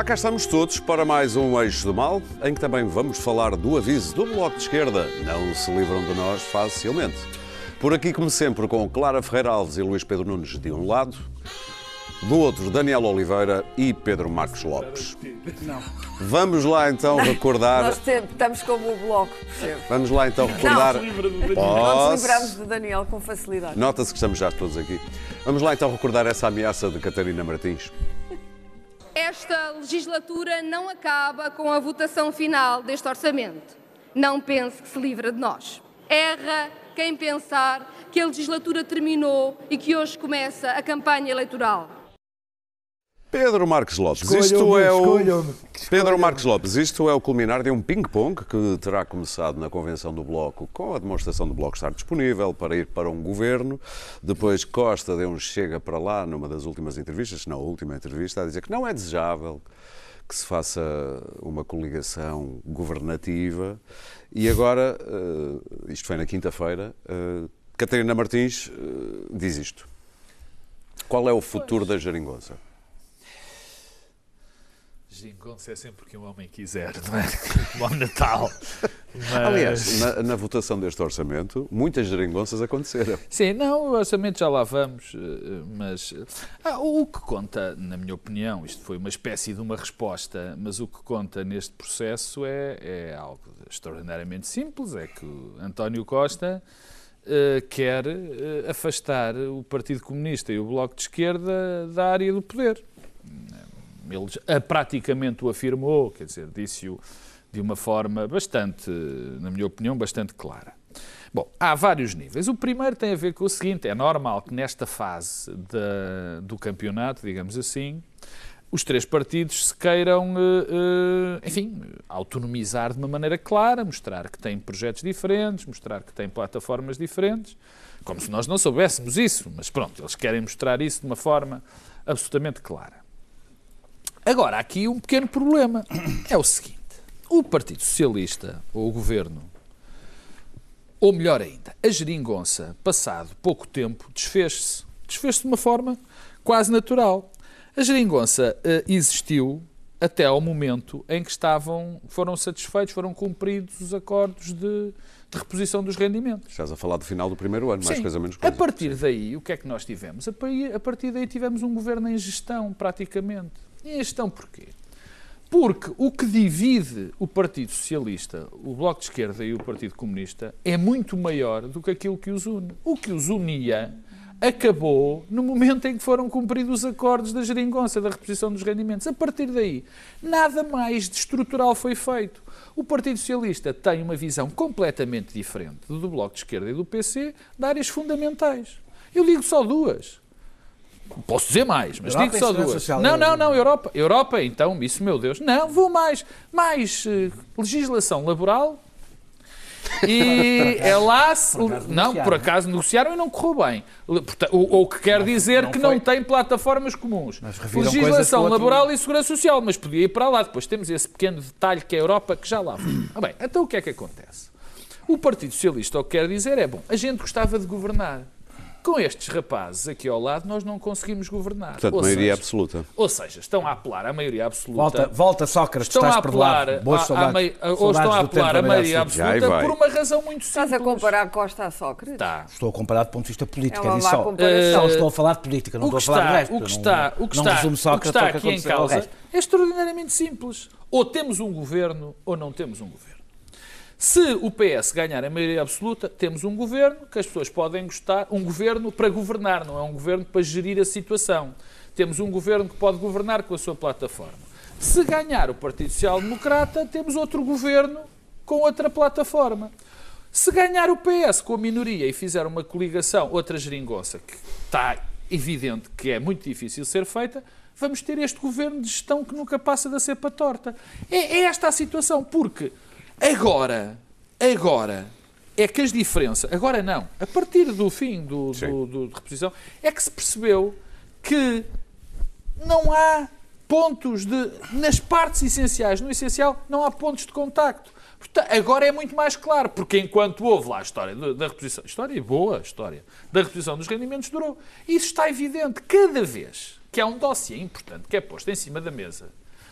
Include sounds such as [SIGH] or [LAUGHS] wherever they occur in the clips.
Já cá estamos todos para mais um Eixo do Mal, em que também vamos falar do aviso do Bloco de Esquerda. Não se livram de nós facilmente. Por aqui, como sempre, com Clara Ferreira Alves e Luís Pedro Nunes de um lado, do outro, Daniel Oliveira e Pedro Marcos Lopes. Não. Vamos lá então recordar. Nós estamos como o bloco, percebe? Vamos lá então recordar. Não nos livramos de Daniel com facilidade. Nota-se que estamos já todos aqui. Vamos lá então recordar essa ameaça de Catarina Martins. Esta legislatura não acaba com a votação final deste orçamento. Não pense que se livra de nós. Erra quem pensar que a legislatura terminou e que hoje começa a campanha eleitoral. Pedro Marcos Lopes, isto é o. Pedro Marcos Lopes, isto é o culminar de um ping-pong que terá começado na convenção do Bloco com a demonstração do Bloco estar disponível para ir para um governo. Depois Costa deu um chega para lá numa das últimas entrevistas, na última entrevista, a dizer que não é desejável que se faça uma coligação governativa. E agora, eh, isto foi na quinta-feira, eh, Catarina Martins eh, diz isto. Qual é o futuro da geringonça? Gingonça é sempre o que um homem quiser, não é? [LAUGHS] Ao Natal. Mas- Aliás, na, na votação deste orçamento, muitas geringonças aconteceram. Sim, não, o orçamento já lá vamos, eh, mas ah, o que conta, na minha opinião, isto foi uma espécie de uma resposta, mas o que conta neste processo é, é algo extraordinariamente simples, é que o António Costa eh, quer eh, afastar o Partido Comunista e o Bloco de Esquerda da área do poder. Ele já- praticamente o afirmou, quer dizer, disse-o de uma forma bastante, na minha opinião, bastante clara. Bom, há vários níveis. O primeiro tem a ver com o seguinte: é normal que nesta fase do campeonato, digamos assim, os três partidos se queiram, eh, eh, enfim, autonomizar de uma maneira clara, mostrar que têm projetos diferentes, mostrar que têm plataformas diferentes, como se nós não soubéssemos isso, mas pronto, eles querem mostrar isso de uma forma absolutamente clara. Agora, há aqui um pequeno problema. É o seguinte: o Partido Socialista, ou o Governo, ou melhor ainda, a geringonça, passado pouco tempo, desfez-se. Desfez-se de uma forma quase natural. A geringonça eh, existiu até ao momento em que estavam, foram satisfeitos, foram cumpridos os acordos de, de reposição dos rendimentos. Estás a falar do final do primeiro ano, mais Sim. coisa menos A coisa. partir daí, o que é que nós tivemos? A a partir daí tivemos um governo em gestão, praticamente. E em gestão porquê? Porque o que divide o Partido Socialista, o Bloco de Esquerda e o Partido Comunista é muito maior do que aquilo que os une. O que os unia acabou no momento em que foram cumpridos os acordos da geringonça, da reposição dos rendimentos. A partir daí, nada mais de estrutural foi feito. O Partido Socialista tem uma visão completamente diferente do Bloco de Esquerda e do PC de áreas fundamentais. Eu digo só duas. Posso dizer mais, mas Europa digo só segurança duas. Não, não, não, Europa. Europa, então, isso, meu Deus. Não, vou mais. Mais eh, legislação laboral e [LAUGHS] é lá se... Por Não, por acaso negociaram e não correu bem. O, o que quer dizer não que foi. não tem plataformas comuns. Legislação o outro- laboral e segurança social, mas podia ir para lá. Depois temos esse pequeno detalhe que é a Europa, que já lá vai. [COUGHS] Ah, bem, então o que é que acontece? O Partido Socialista o que quer dizer é, bom, a gente gostava de governar. Com estes rapazes aqui ao lado, nós não conseguimos governar. Portanto, ou, maioria seja, absoluta. ou seja, estão a apelar à maioria absoluta. Volta, volta Sócrates, Estão estás a apelar, perdoado. Boas saudades. mei- ou estão a apelar à maioria Absoluta. Por uma razão muito simples. Estás a comparar Costa a Sócrates? Tá. Estou a comparar do ponto de vista político, É uma é só. comparação. Só estou a falar de política, não estou a falar está, de resto. o que Não- está, o que não está, o que está que aqui em ao causa é extraordinariamente simples. Ou temos um governo ou não temos um governo. Se o PS ganhar a maioria absoluta, temos um governo que as pessoas podem gostar, um governo para governar, não é um governo para gerir a situação. Temos um governo que pode governar com a sua plataforma. Se ganhar o Partido Social Democrata, temos outro governo com outra plataforma. Se ganhar o PS com a minoria e fizer uma coligação, outra geringonça, que está evidente que é muito difícil ser feita, vamos ter este governo de gestão que nunca passa da cepa torta. É, é esta a situação, porque agora, agora, é que as diferenças, agora não, a partir do fim do, do, do- de reposição, é que se percebeu que não há pontos de. Nas partes essenciais, no essencial, não há pontos de contacto. Portanto, agora é muito mais claro, porque enquanto houve lá a história da, reposição, história boa, a história da reposição dos rendimentos durou. Isso está evidente. Cada vez que há um dossiê importante que é posto em cima da mesa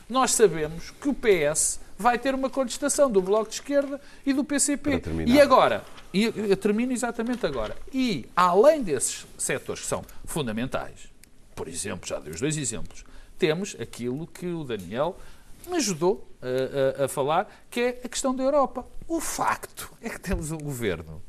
nós sabemos que o PS vai ter uma contestação do Bloco de Esquerda e do PCP. E agora, e eu termino exatamente agora, e além desses setores que são fundamentais, por exemplo, já dei os dois exemplos, temos aquilo que o Daniel me ajudou a, a- a falar, que é a questão da Europa. O facto é que temos um governo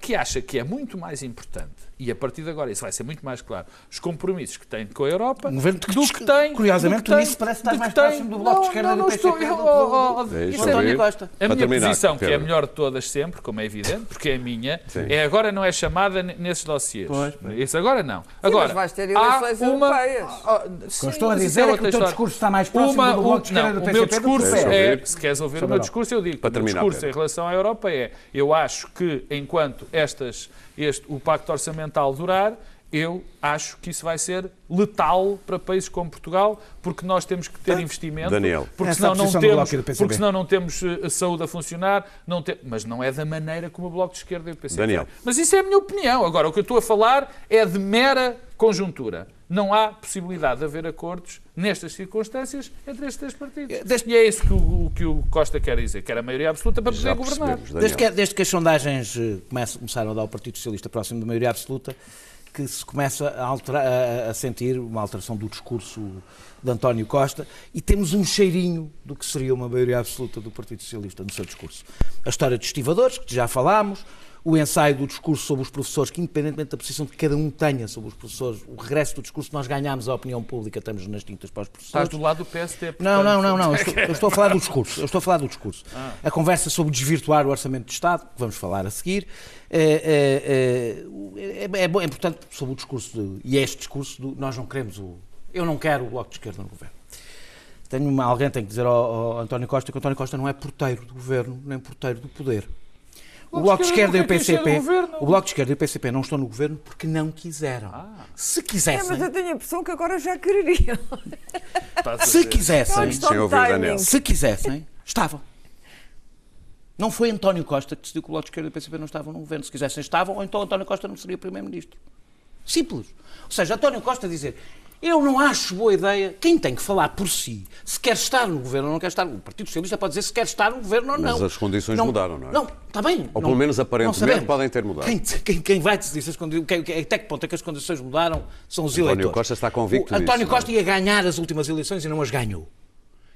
que acha que é muito mais importante, e a partir de agora isso vai ser muito mais claro, os compromissos que tem com a Europa, Um governo que do que que, tem. curiosamente, do que tem- parece estar do mais que tem- próximo do Bloco de Não, Esquerda não, e do não PCP estou- do que oh, oh, isso eu é- António. Costa. a minha terminar, posição, que é a melhor de todas sempre, como é evidente, porque é a minha, Sim. é agora não é chamada nesses dossiês. Pois, pois. Isso agora não. Agora, mas vais ter eleições uma... europeias. Ah, O sim, que estou a dizer é que o teu história. discurso está mais próximo Uma- do Bloco de Esquerda não, do o PCP meu do que do discurso é, se queres ouvir o meu discurso, eu digo, Para o meu discurso em relação à Europa é, eu acho que enquanto estas, este, o pacto orçamental durar, eu acho que isso vai ser letal para países como Portugal, porque nós temos que ter investimento, Daniel. porque é a senão não posição do temos, Bloco e do PCP. porque senão não temos eh, saúde a funcionar, não te- mas não é da maneira como o Bloco de Esquerda e o PCP. Daniel. Mas isso é a minha opinião. Agora, o que eu estou a falar é de mera conjuntura. Não há possibilidade de haver acordos nestas circunstâncias entre estes três partidos. Desde- E é isso que o, que o Costa quer dizer, que era a maioria absoluta para poder governar. Desde que, desde que as sondagens eh, começam- começaram a dar ao Partido Socialista próximo da maioria absoluta, que se começa a, alterar- a- sentir uma alteração do discurso de António Costa e temos um cheirinho do que seria uma maioria absoluta do Partido Socialista no seu discurso. A história dos estivadores, que já falámos, o ensaio do discurso sobre os professores, que independentemente da posição que cada um tenha sobre os professores, o regresso do discurso, nós ganhámos a opinião pública, estamos nas tintas para os professores. Estás do lado do PSD. portanto. Não, não, não, não. Eu estou, eu estou a falar do discurso. Eu estou a falar do discurso. A conversa sobre desvirtuar o orçamento de Estado, que vamos falar a seguir, é, é, é, é, bom- é importante sobre o discurso de- e é este discurso do nós não queremos o. Eu não quero o bloco de esquerda no governo. Tenho uma, alguém tem que dizer ao, ao António Costa que o António Costa não é porteiro do governo, nem porteiro do poder. O Bloco de Esquerda e o PCP, o governo. o Bloco de Esquerda e o PCP não estão no governo porque não quiseram. Se É, quisessem, mas eu tenho a impressão que agora já quereriam. Se. É quisessem. Se quisessem, estavam. Não foi António Costa que decidiu que o Bloco de Esquerda e o PCP não estavam no governo. Se quisessem, estavam, ou então António Costa não seria Primeiro-Ministro. Simples. Ou seja, António Costa dizer eu não acho boa ideia. Quem tem que falar por si, se quer estar no governo ou não quer estar. O Partido Socialista pode dizer se quer estar no governo ou Mas não. as condições mudaram, não é? Não, está bem. Ou não- pelo menos não aparentemente podem ter mudado. Quem, quem- quem vai decidir se as condições. quem- Até que ponto é que as condições mudaram são os António eleitores. Costa está convicto O António disso, Costa não é? ia ganhar as últimas eleições e não as ganhou.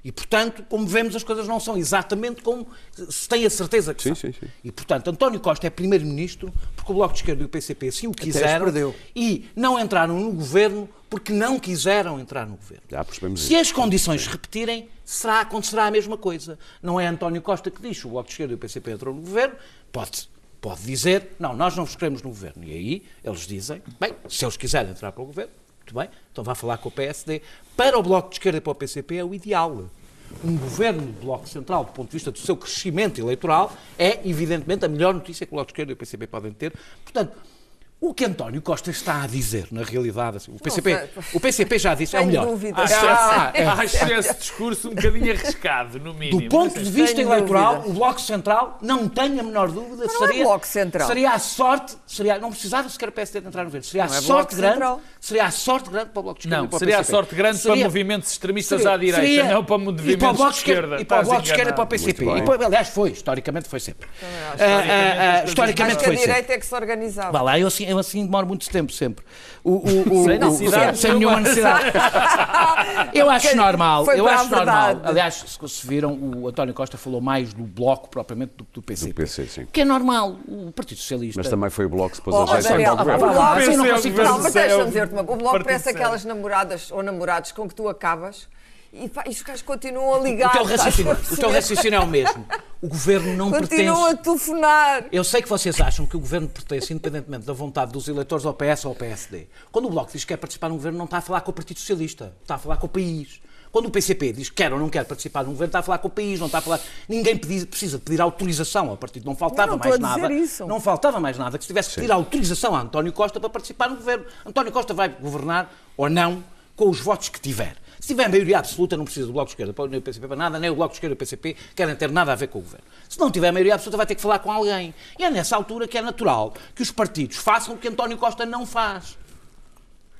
E, portanto, como vemos, as coisas não são exatamente como se tem a certeza que Sim, são. sim, sim. E, portanto, António Costa é primeiro-ministro porque o Bloco de Esquerda e o PCP assim o quiseram e não entraram no governo porque não quiseram entrar no governo. Já percebemos Se isso. as condições se repetirem, será, acontecerá a mesma coisa. Não é António Costa que diz, o Bloco de Esquerda e o PCP entrou no governo, pode, pode dizer, não, nós não vos queremos no governo. E aí eles dizem, bem, se eles quiserem entrar para o governo, muito bem, então vá falar com o PSD. Para o Bloco de Esquerda e para o PCP é o ideal. Um governo do Bloco Central, do ponto de vista do seu crescimento eleitoral, é evidentemente a melhor notícia que o Bloco de Esquerda e o PCP podem ter. Portanto, o que António Costa está a dizer, na realidade, assim, o PCP, o PCP já disse, é o melhor. dúvidas. Ah, é. Acho esse discurso um bocadinho arriscado, no mínimo. Do ponto de vista Tenho eleitoral, dúvidas. o Bloco Central, não tenho a menor dúvida, não é seria, Bloco Central. seria a sorte, seria, não precisava sequer o PSD de entrar no governo, seria Não a é sorte grande, Central. seria a sorte grande para o Bloco de Esquerda Não, para seria a sorte grande para Seria- movimentos extremistas seria- à direita, seria- não para movimentos para de esquerda. E para o Bloco de Esquerda e para o. PCP. E para- aliás, foi, historicamente foi sempre. acho. Ah, ah, ah, historicamente Acho que a foi sempre. direita é que se organizava. Vá lá, eu assim, eu assim demoro muito tempo sempre. O, o, o, Sem necessidade sem nenhuma necessidade. [LAUGHS] eu acho Porque normal, eu acho normal. verdade. Aliás, se, se viram, o António Costa falou mais do Bloco propriamente do, do PCP. Do PC, sim. Que é normal, o Partido Socialista. Mas também foi o Bloco que se pôs Oh, a Daniel, o. Bloco- Assim, não Esse é Não, mas deixa-me dizer-te uma. O Bloco parece Céu. aquelas namoradas ou namorados com que tu acabas e, pá, e os gajos continuam a o ligar. teu estás a raciocínio, o teu raciocínio é o mesmo. O governo não Continuam a pertence. telefonar. Eu sei que vocês acham que o governo pertence, independentemente da vontade dos eleitores, ao PS ou ao PSD. Quando o Bloco diz que quer participar no governo, não está a falar com o Partido Socialista, está a falar com o país. Quando o PCP diz que quer ou não quer participar no governo, está a falar com o país, não está a falar. Ninguém pedi- precisa pedir autorização ao partido. Não faltava Eu não mais a nada. isso. Não faltava mais nada que se tivesse que pedir autorização a António Costa para participar no governo. António Costa vai governar ou não com os votos que tiver. Se tiver maioria absoluta, não precisa do Bloco de Esquerda, nem o PCP para nada, nem o Bloco de Esquerda e o PCP querem ter nada a ver com o governo. Se não tiver maioria absoluta, vai ter que falar com alguém. E é nessa altura que é natural que os partidos façam o que António Costa não faz.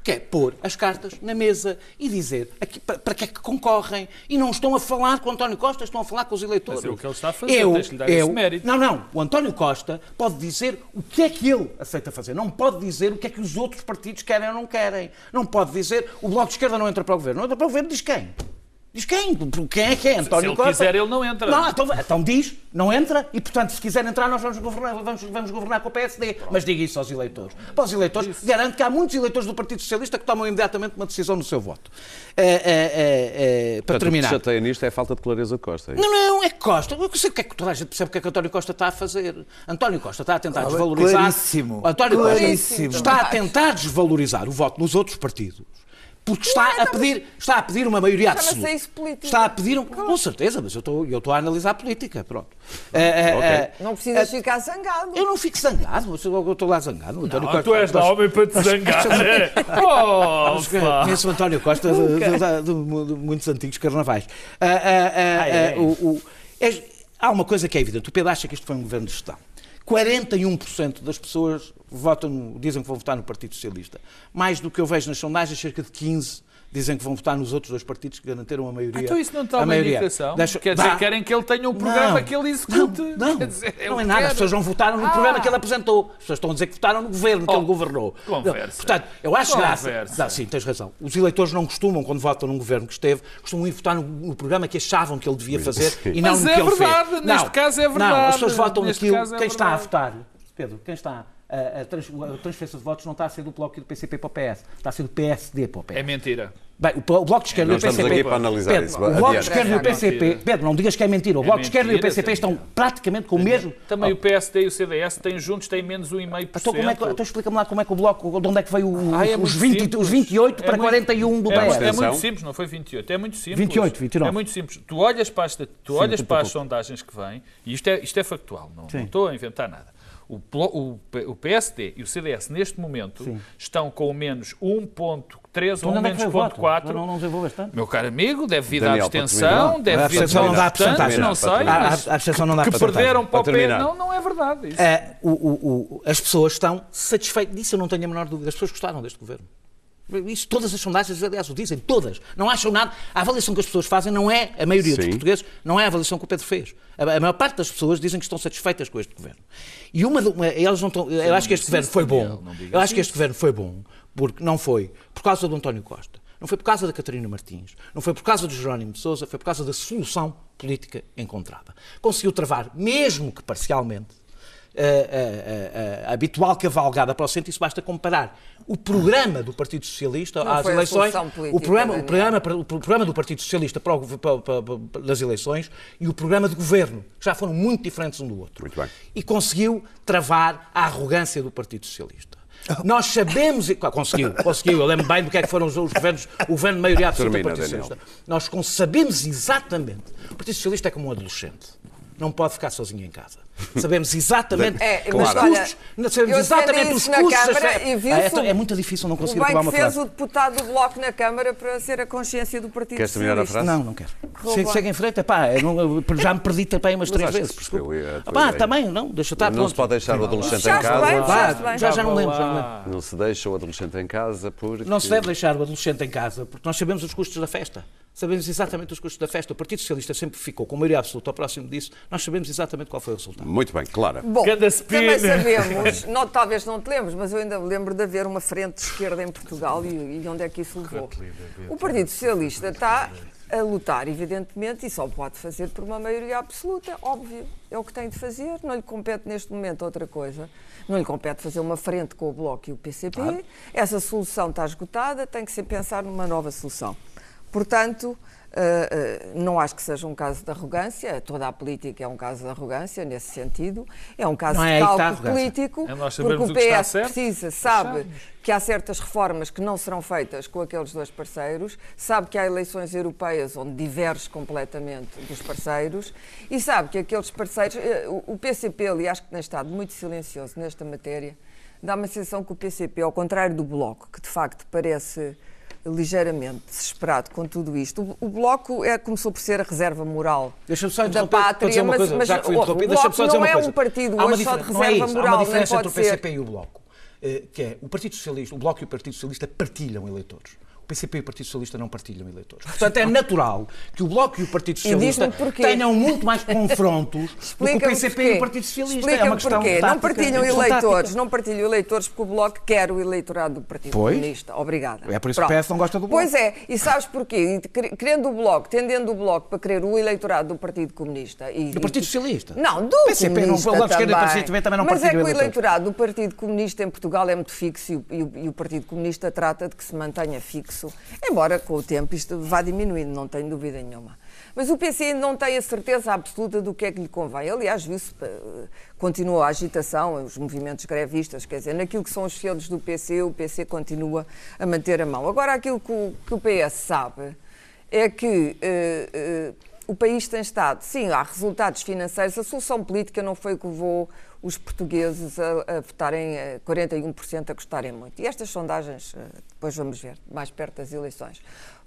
Que é pôr as cartas na mesa e dizer aqui, para, para que é que concorrem. E não estão a falar com o António Costa, estão a falar com os eleitores. Mas é o que ele está a fazer, Eu, lhe dar eu, esse mérito. Não, não. O António Costa pode dizer o que é que ele aceita fazer. Não pode dizer o que é que os outros partidos querem ou não querem. Não pode dizer o Bloco de Esquerda não entra para o governo. Não entra para o governo, diz quem? Diz quem? Quem é que é? António ele Costa? quiser, ele não entra. Não, então, então diz, não entra, e portanto, se quiser entrar, nós vamos governar, vamos, vamos governar com o PSD. Mas diga isso aos eleitores. Para os eleitores, garanto que há muitos eleitores do Partido Socialista que tomam imediatamente uma decisão no seu voto. É, é, é, é, para Portanto, o que terminar. te chateia nisto é a falta de clareza de Costa. é isso? Não, não, é Costa. Eu sei o que é que toda a gente percebe o que é que António Costa está a fazer. António Costa está a tentar desvalorizar. claríssimo. António Costa Claríssimo. está a tentar desvalorizar o voto nos outros partidos. Porque está a pedir, está a pedir uma maioria absoluta. isso política. Está a pedir um, com certeza, mas eu estou, eu estou a analisar a política, pronto. É, é, Ok. é, Não precisas ficar zangado. eu não fico zangado, mas eu estou lá zangado. O António Não, Costa- tu és da Costa- homem para te zangar. Mas, pá. Conheço o António Costa de, de- de- de- muitos antigos carnavais. Ah, ah, ah, é? ah, o- o- é- há uma coisa que é evidente. O Pedro acha que isto foi um governo de gestão. 41% das pessoas votam, dizem que vão votar no Partido Socialista. Mais do que eu vejo nas sondagens, cerca de 15% dizem que vão votar nos outros dois partidos que garantiram a maioria. Então isso não está a uma maioria. indicação? Deixa- Quer dizer, Dá. querem que ele tenha um programa Não. que ele execute. Não, não, Quer dizer, não é nada. As pessoas não votaram no Ah. programa que ele apresentou. As pessoas estão a dizer que votaram no governo que Oh, ele governou. conversa. Não, Portanto, eu acho Conversa. graça. Não, sim, tens razão. Os eleitores não costumam, quando votam num governo que esteve, costumam ir votar no, no programa que achavam que ele devia fazer [LAUGHS] e não Mas no é que ele verdade, fez. neste Não, caso é Não, verdade. as pessoas votam Neste naquilo. é quem está a votar, Pedro, quem está. A, a trans- a transferência de votos não está a ser do Bloco e do PCP para o PS, está a ser do PSD para o PS. É mentira. Bem, o, o Bloco de Esquerda e o estamos PCP. aqui para analisar Pedro, isso. O Bloco de. Esquerda e o É PCP. Pedro, não digas que é mentira. O Bloco de Esquerda e o PCP estão Daniel. praticamente com o mesmo. Também o PSD e o CDS têm juntos têm menos 1,5%. Então, como é que, então explica-me lá como é que o Bloco, de onde é que veio o- Ah, é os, muito 20, simples. os 28 É para muito- 41 do é, PS. é Atenção. muito simples, não foi 28, é muito simples. 28, 29. É muito simples. Tu olhas para, esta, tu olhas para as sondagens que vêm, e isto é, isto é factual, não, não estou a inventar nada. O, o o PSD e o CDS, neste momento, Sim. estão com menos 1,3 Então, ou é menos foi o voto? 0,4. Não, não tanto? Meu caro amigo, deve vir da Daniel, para abstenção, deve A vir abstenção não dá dos porcentagem. não sei, mas A, a abstenção não dá que perderam para o Para P. terminar. Não, não é verdade. Isso. É, o- o- o- as pessoas estão satisfeitas. Disso eu não tenho a menor dúvida. As pessoas gostaram deste governo. Isso todas as sondagens, aliás, o dizem, todas. Não acham nada. A avaliação que as pessoas fazem não é, a maioria dos Sim. portugueses, não é a avaliação que o Pedro fez. A, a maior parte das pessoas dizem que estão satisfeitas com este governo. E uma, uma- elas não estão, eu acho que este governo foi bom. Eu acho que este governo foi bom, porque não foi por causa do António Costa. Não foi por causa da Catarina Martins, não foi por causa do Jerónimo de Sousa, foi por causa da solução política encontrada. Conseguiu travar, mesmo que parcialmente, a, a- a- a habitual cavalgada para o centro, isso basta comparar o programa do Partido Socialista Não às eleições, política, o programa, o, programa, para- o programa do Partido Socialista para o gov- para- para- para- das eleições e o programa de governo, que já foram muito diferentes um do outro. Muito bem. E conseguiu travar a arrogância do Partido Socialista. Nós sabemos, conseguiu, conseguiu, eu lembro bem do que é que foram os, os governos, o governo de maioria absoluta do Partido Daniel. Socialista. Nós sabemos exatamente, o Partido Socialista é como um adolescente. Não pode ficar sozinho em casa. Sabemos exatamente É, os olha, custos, sabemos eu exatamente os custos. Câmara e Ah, é, tão- o- é muito difícil não conseguir acabar que uma fez frase. o deputado do Bloco na Câmara para ser a consciência do Partido Queres terminar a frase? Não, não quero. Segue, segue em frente. Epá, eu não- já me perdi também umas três vezes. ideia. também, não, deixa estar Não pronto. se pode deixar o adolescente em casa. já, já não lembro. Não se deixa o adolescente em casa porque... Não se deve deixar o adolescente em casa, porque nós sabemos os custos da festa. Sabemos exatamente os custos da festa. O Partido Socialista sempre ficou com maioria absoluta ao próximo disso. Nós sabemos exatamente qual foi o resultado. Muito bem, Clara. Bom, também sabemos, [LAUGHS] não, talvez não te lembres, mas eu ainda me lembro de haver uma frente de esquerda em Portugal e, e onde é que isso levou. O Partido Socialista está a lutar, evidentemente, e só pode fazer por uma maioria absoluta, óbvio. É o que tem de fazer, não lhe compete neste momento outra coisa. Não lhe compete fazer uma frente com o Bloco e o PCP. Essa solução está esgotada, tem que se pensar numa nova solução. Portanto, eh, não acho que seja um caso de arrogância, toda a política é um caso de arrogância nesse sentido, é um caso Não é de a cálculo político, É porque o PS certo, precisa, sabe achamos. que há certas reformas que não serão feitas com aqueles dois parceiros, sabe que há eleições europeias onde diverge completamente dos parceiros e sabe que aqueles parceiros, eh, o o PCP, aliás, que tem estado muito silencioso nesta matéria, dá uma sensação que o PCP, ao contrário do Bloco, que de facto parece ligeiramente desesperado com tudo isto. O, o Bloco é, começou por ser a reserva moral Deixa-me só da pátria, mas, coisa, mas já que fui o Bloco não é um partido hoje só de é reserva moral, Há uma diferença entre o PCP e o Bloco. eh, que é o Partido Socialista, o Bloco e o Partido Socialista partilham eleitores. PCP e o Partido Socialista não partilham eleitores. Portanto, é [LAUGHS] natural que o Bloco e o Partido Socialista tenham muito mais confrontos do que o PCP e o Partido Socialista. É uma questão tática, não partilham é eleitores, tática. não partilham eleitores porque o Bloco quer o eleitorado do Partido Pois. Comunista. Obrigada. É por isso que o PS não gosta do Bloco. Pois é, e sabes porquê? Quer- Querendo o Bloco, tendendo o Bloco para querer o eleitorado do Partido Comunista. E, Do Partido Socialista? Não, do PCP não- o Bloco de Esquerda também. Também não Mas é que o eleitorado do Partido Comunista em Portugal é muito fixo e o, e o- e o Partido Comunista trata de que se mantenha fixo, embora com o tempo isto vá diminuindo, não tenho dúvida nenhuma. Mas o PC ainda não tem a certeza absoluta do que é que lhe convém. Aliás, viu-se, eh, continua a agitação, os movimentos grevistas, quer dizer, naquilo que são os feudos do PC, o PC continua a manter a mão. Agora, aquilo que o, que o PS sabe é que eh, eh, o país tem estado, sim, há resultados financeiros, a solução política não foi o que levou os portugueses a, a votarem eh, 41% a gostarem muito. E estas sondagens, eh, depois vamos ver, mais perto das eleições,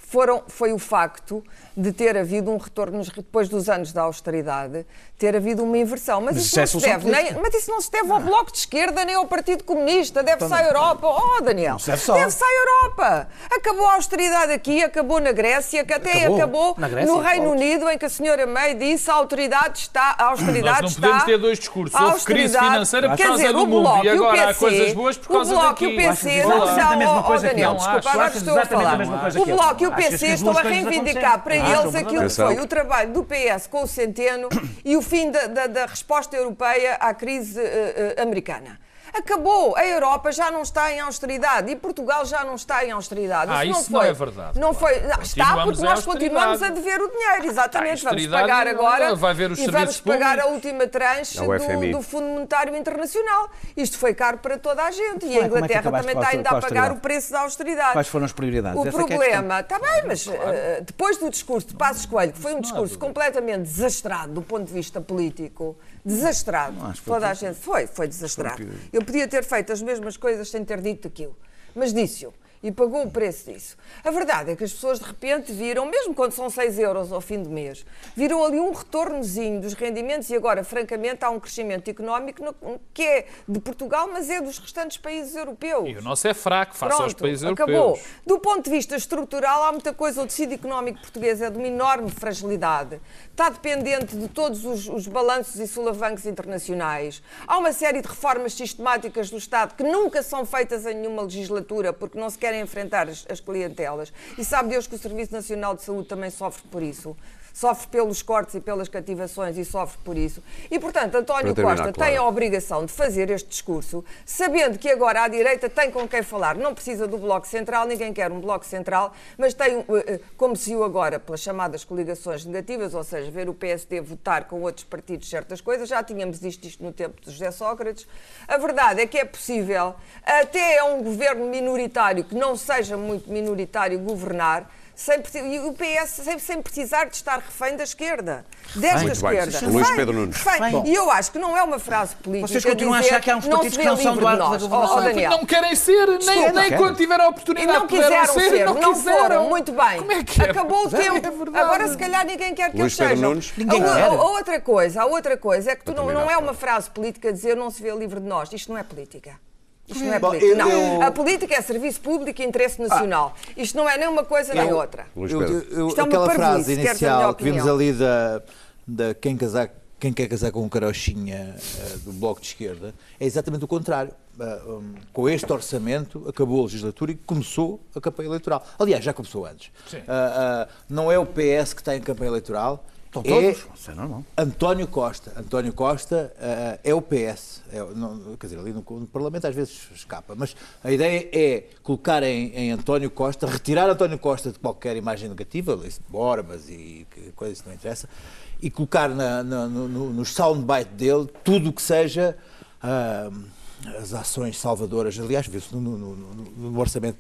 foram, foi o facto de ter havido um retorno, depois dos anos da austeridade, ter havido uma inversão. Mas, Mas isso é não se deve, nem, mas isso não se deve ao Bloco de Esquerda nem ao Partido Comunista, deve-se à Europa. Oh, Daniel, só. deve-se à Europa. Acabou a austeridade aqui, acabou na Grécia, que até Acabou. acabou, Grécia, no Reino. Unido, em que a senhora May disse a autoridade está, a austeridade Nós não podemos está, ter dois discursos. Houve crise austeridade- financeira por Quer causa dizer, do o mundo Bloco e agora há o PC, coisas boas por causa o Bloco e daqui. o PC não são, oh, Daniel, desculpa, agora estou a falar. O. Bloco e o PC estão a reivindicar. para Ah, eles são aquilo que foi o trabalho do PS com o Centeno e o fim da, da- da resposta europeia à crise eh, eh, americana. Acabou. A Europa já não está em austeridade e Portugal já não está em austeridade. Ah, isso não foi, é verdade, Não claro. foi. Não, está Continuamos porque nós continuamos a dever o dinheiro. Exatamente. A Vamos pagar agora vai ver os e vamos pagar a última tranche É do, do Fundo Monetário Internacional. Isto foi caro para toda a gente. E é- a é Inglaterra acabaste também está ainda a pagar o preço da austeridade. Quais foram as prioridades? O Essa é que é problema, está bem, mas eh, depois do discurso de Passos Coelho, que foi um discurso completamente desastrado do ponto de vista político, desastrado, toda a gente foi, foi desastrado. Eu podia ter feito as mesmas coisas sem ter dito aquilo, mas disse-o. E pagou o preço disso. A verdade é que as pessoas de repente viram, mesmo quando são 6 euros ao fim do mês, viram ali um retornozinho dos rendimentos e agora, francamente, há um crescimento económico no- que é de Portugal, mas é dos restantes países europeus. E o nosso é fraco face aos Pronto, países acabou. europeus. Do ponto de vista estrutural, há muita coisa. O tecido económico português é de uma enorme fragilidade. Está dependente de todos os, os balanços e solavancos internacionais. Há uma série de reformas sistemáticas do Estado que nunca são feitas em nenhuma legislatura porque não se querem enfrentar as, as clientelas. E sabe Deus que o Serviço Nacional de Saúde também sofre por isso. Sofre pelos cortes e pelas cativações e sofre por isso. E, portanto, António terminar, Costa Clara. tem a obrigação de fazer este discurso, sabendo que agora a direita tem com quem falar. Não precisa do Bloco Central, ninguém quer um Bloco Central, mas tem, eh, eh, como se viu agora pelas chamadas coligações negativas, ou seja, ver o PSD votar com outros partidos certas coisas, já tínhamos visto isto no tempo de José Sócrates. A verdade é que é possível, até a um governo minoritário, que não seja muito minoritário, governar. Sem, e o PS sem, sem precisar de estar refém da esquerda, desta Muito bem. esquerda. Luís Pedro Nunes. Bom. E eu acho que não é uma frase política. Vocês continuam a dizer, achar que há uns não partidos que não são do de arco da governação. Ó, Daniel. Não querem ser, nem, Desculpa. nem quando tiveram a oportunidade E não quiseram ser, não, não, quiseram. foram, muito bem. Como é que é? Acabou o é tempo. verdade. Agora, se calhar, ninguém quer que Luís eles Pedro sejam. Nunes. Ninguém a, quer. a- a outra coisa, a outra coisa é que tu não, não é uma frase política dizer não se vê livre de nós. Isto não é política. Isto não é Bom, política. eu- Não. eu- A política é serviço público e interesse nacional. Isto não é nem uma coisa nem outra. Eu- Isto é uma aquela frase inicial que vimos ali da, da quem, casar, quem quer casar com um carochinha eh, do Bloco de Esquerda é exatamente o contrário. Ah, um, com este orçamento acabou a legislatura e começou a campanha eleitoral. Aliás, já começou antes. Sim. Ah, ah, não é o PS que está em campanha eleitoral. Estão é todos. Isso é normal. António Costa. António Costa ah, é o PS. É, não- quer dizer, ali no, no Parlamento às vezes escapa, mas a ideia é colocar em, em António Costa, retirar António Costa de qualquer imagem negativa, de Borbas e coisas que não interessa, e colocar na, na, no, no, no soundbite dele tudo o que seja. ah, as ações salvadoras, aliás, vê-se no, no- no- no- orçamento,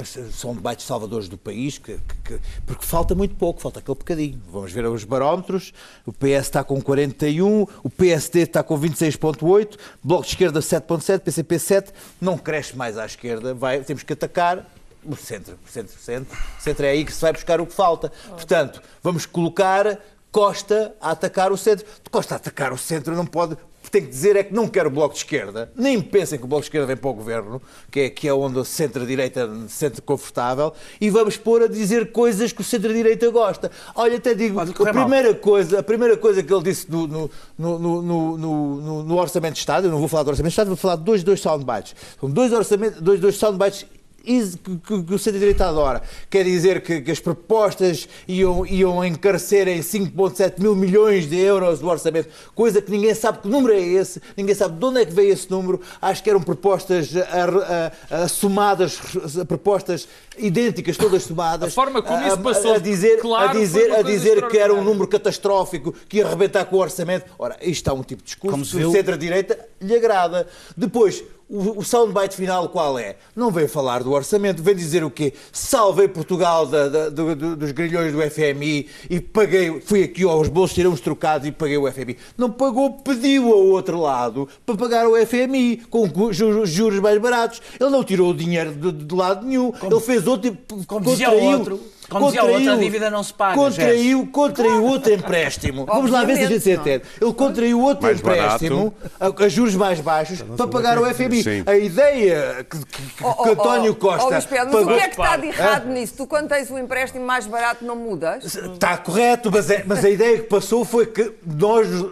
as soundbites salvadores do país, que- que- porque falta muito pouco, falta aquele bocadinho. Vamos ver os barómetros, o PS está com 41, o PSD está com 26,8, Bloco de Esquerda 7,7, PCP 7, não cresce mais à esquerda, vai, temos que atacar o centro, o centro, o centro, o centro é aí que se vai buscar o que falta. Portanto, vamos colocar Costa a atacar o centro. Costa a atacar o centro não pode tem que dizer é que não quer o Bloco de Esquerda, nem pensem que o Bloco de Esquerda vem para o Governo, que é, que é onde a centro-direita se sente confortável, e vamos pôr a dizer coisas que o centro-direita gosta. Olha, até digo, a mal. primeira, coisa, a primeira coisa que ele disse no, no, no, no, Orçamento de Estado, eu não vou falar do Orçamento de Estado, vou falar de dois, dois soundbites. São dois, orçamentos, dois, dois soundbites que, o centro-direita adora. Quer dizer que, que as propostas iam, iam encarecer em 5,7 mil milhões de euros do orçamento, coisa que ninguém sabe que número é esse, ninguém sabe de onde é que veio esse número. Acho que eram propostas ah, somadas, propostas idênticas, todas somadas. A forma como isso passou, a dizer, claro, a dizer, a dizer que era um número catastrófico, que ia arrebentar com o orçamento. Ora, isto é um tipo de discurso Como que o centro-direita lhe agrada. Depois, o, o soundbite final qual é? Não vem falar do orçamento, vem dizer o quê? Salvei Portugal da- da- do- do- dos grilhões do FMI e paguei, fui aqui aos bolsos, tirei uns trocados e paguei o FMI. Não pagou, pediu ao outro lado para pagar o FMI com juros mais baratos. Ele não tirou o dinheiro de, de lado nenhum. Ele fez outro como dizia o outro, como dizia o outro, a dívida não se paga, Contraiu, contraiu outro empréstimo. Vamos lá ver se a gente se entende. Ele contraiu outro Mais empréstimo a, a juros mais baixos para pagar o FMI. Sim. A ideia que, que- que Oh, oh, António oh, Costa oh, Luís Pedro, mas o pagou- que é que está de errado nisso? Tu, quando tens um empréstimo mais barato, não mudas? Está correto, mas, é- mas a ideia que passou foi que nós, ele,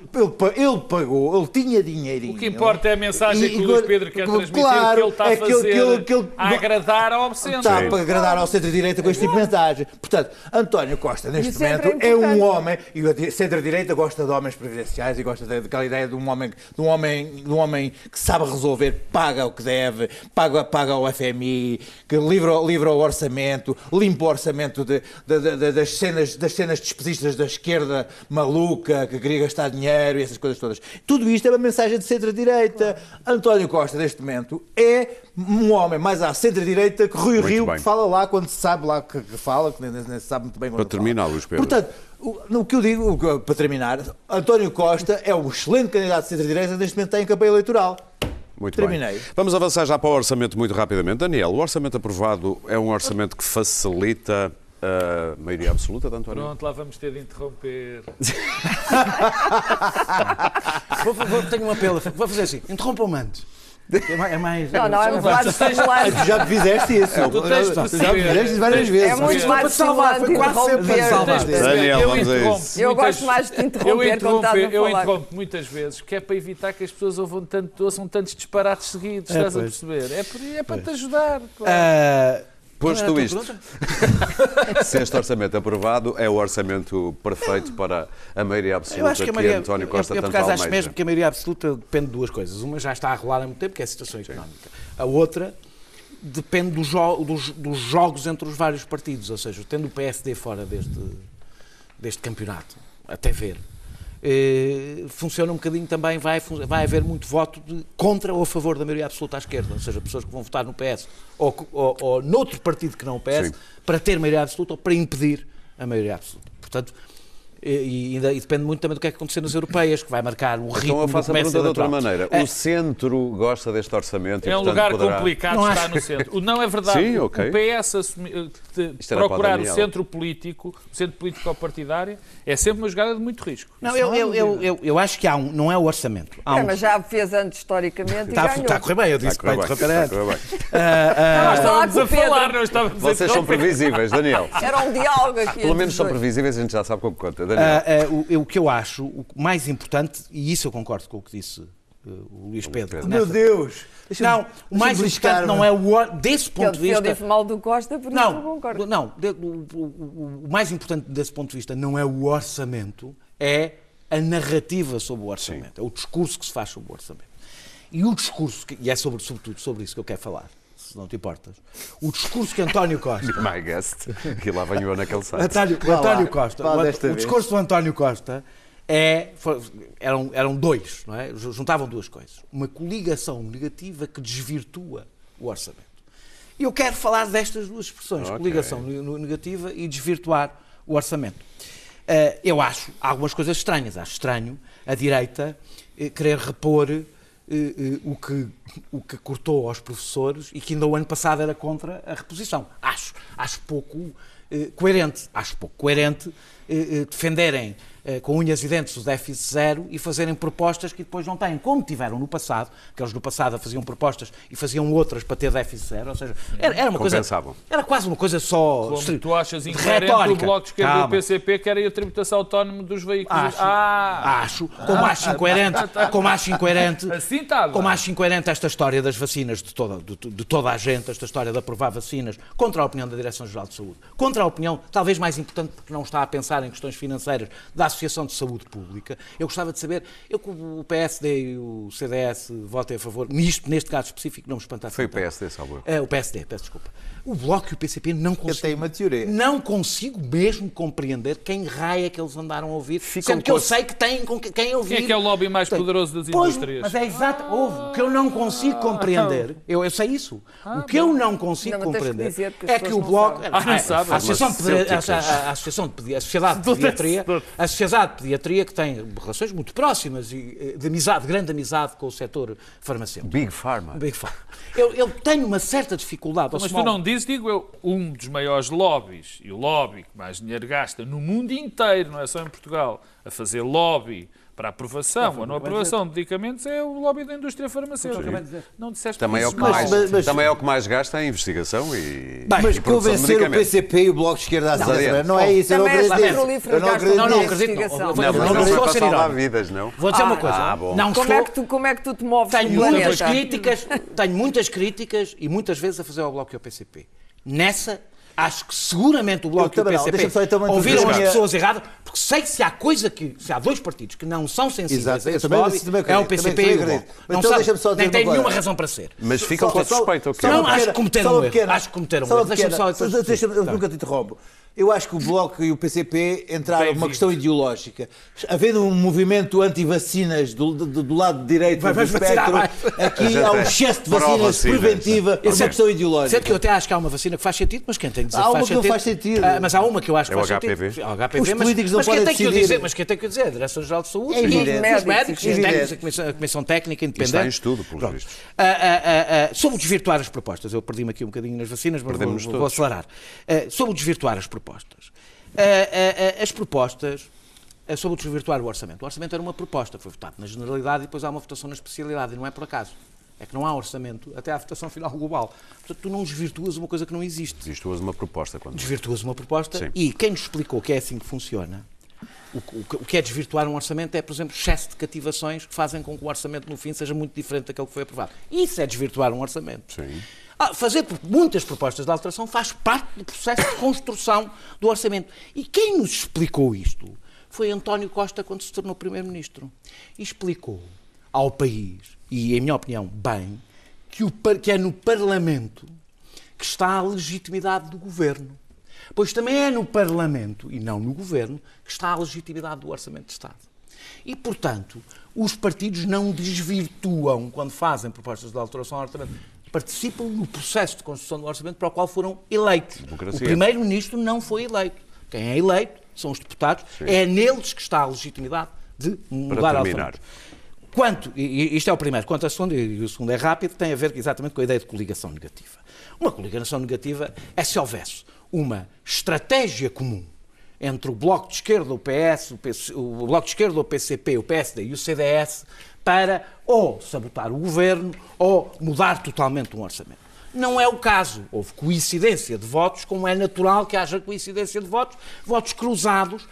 ele pagou, ele tinha dinheirinho. O que importa é a mensagem E- que o Luís Pedro quer claro, transmitir, que ele está a é que ele- fazer que ele- que ele- a agradar ao centro. Está para agradar ao centro-direita com este tipo de mensagem. Portanto, António Costa, neste sempre momento, é é um homem, e a centro-direita gosta de homens previdenciais e gosta daquela ideia de um homem, de um homem, de um homem que sabe resolver, paga o que deve, paga, paga o FMI, que livra, livra o orçamento, limpa o orçamento de- de- de- das, cenas, das cenas despesistas da esquerda maluca, que queria gastar dinheiro e essas coisas todas. Tudo isto é uma mensagem de centro-direita. António Costa, neste momento, é um homem mais à centro-direita que Rui Muito Rio, bem. que fala lá quando se sabe lá que, que fala, que nem, nem se sabe muito bem quando Para terminar, fala. Luís Pedro. Portanto, o, no que eu digo, o para terminar, António Costa é um excelente candidato de centro-direita, neste momento está em campanha eleitoral. Muito Terminei. bem. Vamos avançar já para o orçamento muito rapidamente. Daniel, o orçamento aprovado é um orçamento que facilita a maioria absoluta de António? Pronto, lá vamos ter de interromper. [LAUGHS] Vou, vou, tenho um apelo, vou fazer assim, interrompam-me antes. É mais... É mais Não, não, é um de Ah, estimulante. tu já me fizeste isso. tu tens de já perceber. fizeste isso várias vezes. É muito mais te salvar, foi estimulante quase sempre para te salvar. Daniel, eu vamos a interrompo isso. Eu muitas- gosto mais de te eu interromper quando interrompo, eu interrompo muitas vezes, que é para evitar que as pessoas ouçam, tanto, ouçam tantos disparates seguidos, É, estás a perceber? É, por- é para te ajudar. claro. Posto a isto, [LAUGHS] se este orçamento aprovado, é o orçamento perfeito para a maioria absoluta Eu acho que a que maioria, António Costa eu, eu por tanto acaso acho mesmo que a maioria absoluta depende de duas coisas. Uma já está a rolar há muito tempo, que é a situação económica. A outra depende dos, jo- dos- dos jogos entre os vários partidos, ou seja, tendo o PSD fora deste, deste campeonato, até ver, eh, funciona um bocadinho também, vai, vai haver muito voto de contra ou a favor da maioria absoluta à esquerda, ou seja, pessoas que vão votar no PS ou, ou, ou noutro partido que não o PS, Sim. para ter maioria absoluta ou para impedir a maioria absoluta. Portanto, e, e ainda- e depende muito também do que é que acontecer nas europeias, que vai marcar o ritmo Então eu do faço a comércio pergunta de outra maneira. É, O centro gosta deste orçamento e, É um portanto, lugar poderá... complicado Não estar acho. no centro. O não é verdade. Sim, O- ok. O PS assumi- eh, procurar o centro político, o centro político partidário, é sempre uma jogada de muito risco. Não, eu, eu, eu, eu, eu acho que há um, não é o orçamento. Há É, um, mas já fez antes historicamente e está, ganhou. está a correr bem, eu disse para correr interromper bem, antes. está a correr bem. Estava a falar Estávamos a falar, não estávamos a Vocês são previsíveis, Daniel. Era um diálogo aqui. Pelo menos os são previsíveis, a gente já sabe como conta. Daniel. Ah, ah, o, eu- o que eu acho, o mais importante, e isso eu concordo com o que disse ah, o Luís Pedro. Pedro. Meu Deus! Não, o mais importante não é o desse Eu, ponto de eu vista. disse mal do Costa, por isso não Não, concordo. não de- o, o- o mais importante desse ponto de vista não é o orçamento, é a narrativa sobre o orçamento, é o discurso que se faz sobre o orçamento. E o discurso, que- e é sobre, sobretudo sobre isso que eu quero falar, se não te importas, o discurso que António Costa [LAUGHS] My guest. E lá venho eu naquele site. António, o António Costa, vá o, o discurso do António Costa é, foi- eram, eram dois, não é? juntavam duas coisas. Uma coligação negativa que desvirtua o orçamento. E eu quero falar destas duas expressões, Ok. coligação ne- ne- negativa e desvirtuar o orçamento. Eh, eu acho algumas coisas estranhas. Acho estranho a direita eh, querer repor eh, eh, o, que, o que cortou aos professores e que ainda o ano passado era contra a reposição. Acho, acho pouco eh, coerente. Acho pouco coerente defenderem eh, com unhas e dentes o déficit zero e fazerem propostas que depois não têm, como tiveram no passado, que eles no passado faziam propostas e faziam outras para ter déficit zero, ou seja, era, era uma coisa... Era quase uma coisa só... Como tu achas de incoerente o. Bloco de Esquerda e o Calma. PCP querem a tributação autónoma dos veículos. Acho, Ah! acho, como acho incoerente, [LAUGHS] como acho incoerente, Assim está bem. como acho incoerente esta história das vacinas de toda, de, de toda a gente, esta história de aprovar vacinas contra a opinião da Direção-Geral de Saúde, contra a opinião, talvez mais importante porque não está a pensar em questões financeiras, da Associação de Saúde Pública. Eu gostava de saber, eu que o PSD e o CDS votem a favor, nisto, neste caso específico, não me espantasse. Foi o. PSD, salvo. É, o PSD, peço desculpa. O Bloco e o PCP não consigo. tenho uma teoria. Não consigo mesmo compreender quem raia que eles andaram a ouvir. Ficam sendo que eu sei que têm com que- quem ouvir. Quem é que é o lobby mais Tem- poderoso das Pois, indústrias? Mas é exato. Houve. O que eu não consigo compreender, eu, eu sei isso. o que eu não consigo Não, que compreender porque as é que o Bloco. Ah, não a- Associação de a- a- a Associação de a Sociedade de Pediatria, a Sociedade de Pediatria que tem relações muito próximas e eh, de amizade, de grande amizade com o setor farmacêutico. Big Pharma. Big Pharma. Eu, eu tenho uma certa dificuldade. Mas tu não dizes, digo eu, um dos maiores lobbies, e o lobby que mais dinheiro gasta no mundo inteiro, não é só em Portugal, a fazer lobby para aprovação ou não aprovação de medicamentos é o lobby da indústria farmacêutica. Não disseste Também é, o que não. mais, mas- mas- também é o que mais gasta em investigação e, Mas e produção de convencer o. PCP e o Bloco de Esquerda a Não, adiante. não é isso, eu não és acredito Eu não acredito Não, não acredito. Não, Não, não não a ser salvar vidas, não? Vou dizer uma coisa. Ah. Não Como estou... é, que tu, como é que tu te moves Tenho muitas críticas, tenho muitas críticas e muitas vezes a fazer ao Bloco e ao PCP. Nessa, acho que seguramente o Bloco e o não. PCP então ouviram as a pessoas erradas, porque sei que se há coisa que, se há dois partidos que não são sensíveis Exato, a esse também- lobby, também é o PCP e o. Bloco. Então Não são- deixa-me só nem tem uma nenhuma razão para ser. Mas ficam com só uma Não, acho que cometeram um erro. Acho que cometeram um erro. Deixa-me só- Eu Tá. nunca te interrompo. Eu acho que o Bloco e o PCP entraram numa questão ideológica. Havendo um movimento anti-vacinas do, do, do lado direito Vai- do espectro, aqui há um excesso de vacinas preventiva uma é- questão ideológica. Certo que eu até acho que há uma vacina que faz sentido, mas quem tem que dizer Há que uma faz que não sentido. faz sentido. Ah, mas há uma que eu acho que É o faz HPV. sentido. É o HPV, Os mas, políticos não mas quem podem tem que o decidir. dizer, mas quem tem que o dizer? A Direção-Geral de Saúde, É e os Médicos, médicos, os técnicos, a Comissão, a Comissão Técnica Independente. está em estudo, pelos Pronto. vistos. Ah, ah, ah, ah, sobre desvirtuar as propostas, eu perdi-me aqui um bocadinho nas vacinas, mas vou, vou acelerar. Ah, sobre desvirtuar as propostas. Ah, as propostas sobre desvirtuar o orçamento. O orçamento era uma proposta, foi votado na generalidade e depois há uma votação na especialidade, e não é por acaso. É que não há orçamento até à votação final global. Portanto, tu não desvirtuas uma coisa que não existe usa uma proposta. Quando... desvirtuas uma proposta Sim. e quem nos explicou que é assim que funciona, o, que- o o que é desvirtuar um orçamento é, por exemplo, excesso de cativações que fazem com que o orçamento no fim seja muito diferente daquele que foi aprovado. Isso é desvirtuar um orçamento. Sim. Ah, fazer muitas propostas de alteração faz parte do processo de construção do orçamento. E quem nos explicou isto foi António Costa quando se tornou Primeiro-Ministro. Explicou ao país, e em minha opinião, bem, que, o que é no Parlamento que está a legitimidade do governo. Pois também é no Parlamento, e não no governo, que está a legitimidade do Orçamento de Estado. E, portanto, os partidos não desvirtuam quando fazem propostas de alteração ao orçamento. Participam no processo de construção do orçamento para o qual foram eleitos. Democracia. O primeiro-ministro não foi eleito. Quem é eleito são os deputados. É neles que está a legitimidade de mudar Para o terminar. Quanto, e e isto é o primeiro, quanto a segundo, e o segundo é rápido, tem a ver exatamente com a ideia de coligação negativa. Uma coligação negativa é se houvesse uma estratégia comum entre o Bloco de Esquerda, o PS, o, PC, o Bloco de Esquerda, o PCP, o PSD e o CDS para ou sabotar o governo ou mudar totalmente um orçamento. Não é o caso. Houve coincidência de votos, como é natural que haja coincidência de votos, votos cruzados.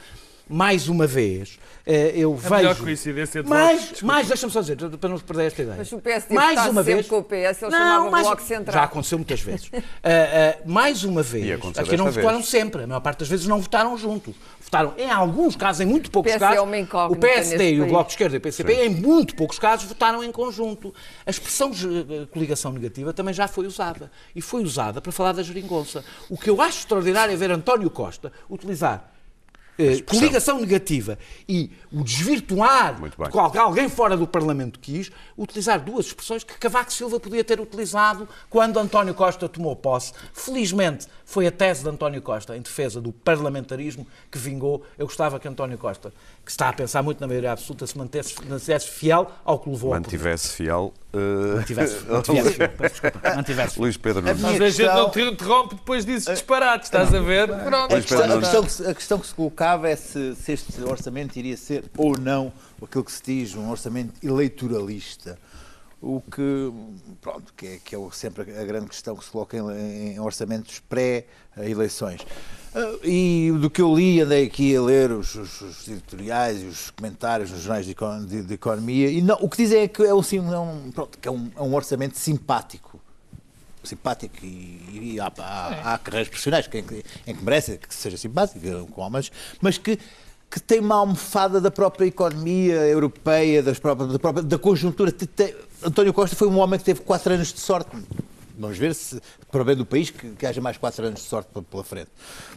Mais uma vez, eh, eu A melhor vejo. coincidência de mais, votos. mais, deixa-me só dizer, para não perder esta ideia. Mas o PSD mais está uma sempre vez, com o PS, ele chamava Bloco Central. Já aconteceu muitas vezes. Ah, [LAUGHS] ah, mais uma vez, aqui não votaram vez. sempre, a maior parte das vezes não votaram juntos. Votaram, em alguns casos, em muito poucos é casos, uma o PSD e o. Bloco de Esquerda e o PCP, em muito poucos casos, votaram em conjunto. A expressão eh, coligação negativa também já foi usada. E foi usada para falar da geringonça. O que eu acho extraordinário é ver António Costa utilizar eh, coligação negativa e o desvirtuar de alguém fora do Parlamento quis, utilizar duas expressões que Cavaco Silva podia ter utilizado quando António Costa tomou posse. Felizmente foi a tese de António Costa em defesa do parlamentarismo que vingou. Eu gostava que António Costa, que está a pensar muito na maioria absoluta, se mantesse, mantivesse fiel ao que levou. Mantivesse fiel. uh, Mantivesse, [LAUGHS] mantivesse fiel, peço desculpa, mantivesse fiel. Luís Pedro Nunes. Mas a gente questão- não te interrompe depois dizes disparate, estás a ver? Pronto. A questão, a, questão que se, a questão que se colocava é se, se este orçamento iria ser ou não aquilo que se diz um orçamento eleitoralista. O que, pronto, que é, que é sempre a grande questão que se coloca em, em orçamentos pré-eleições. Ah, E do que eu li, andei aqui a ler os, os- os editoriais e os comentários nos jornais de, de- de economia, e não, o que dizem é que é um, sim- é um, pronto, que é um, é um orçamento simpático simpático e, e há, há, há carreiras profissionais que, em, que, em que merece que seja simpático, com homens, mas que, que tem uma almofada da própria economia europeia, das próprias, da, própria, da conjuntura. Te- te- António Costa foi um homem que teve quatro anos de sorte. Vamos ver se, para o bem do país, que, que haja mais quatro anos de sorte pela- frente.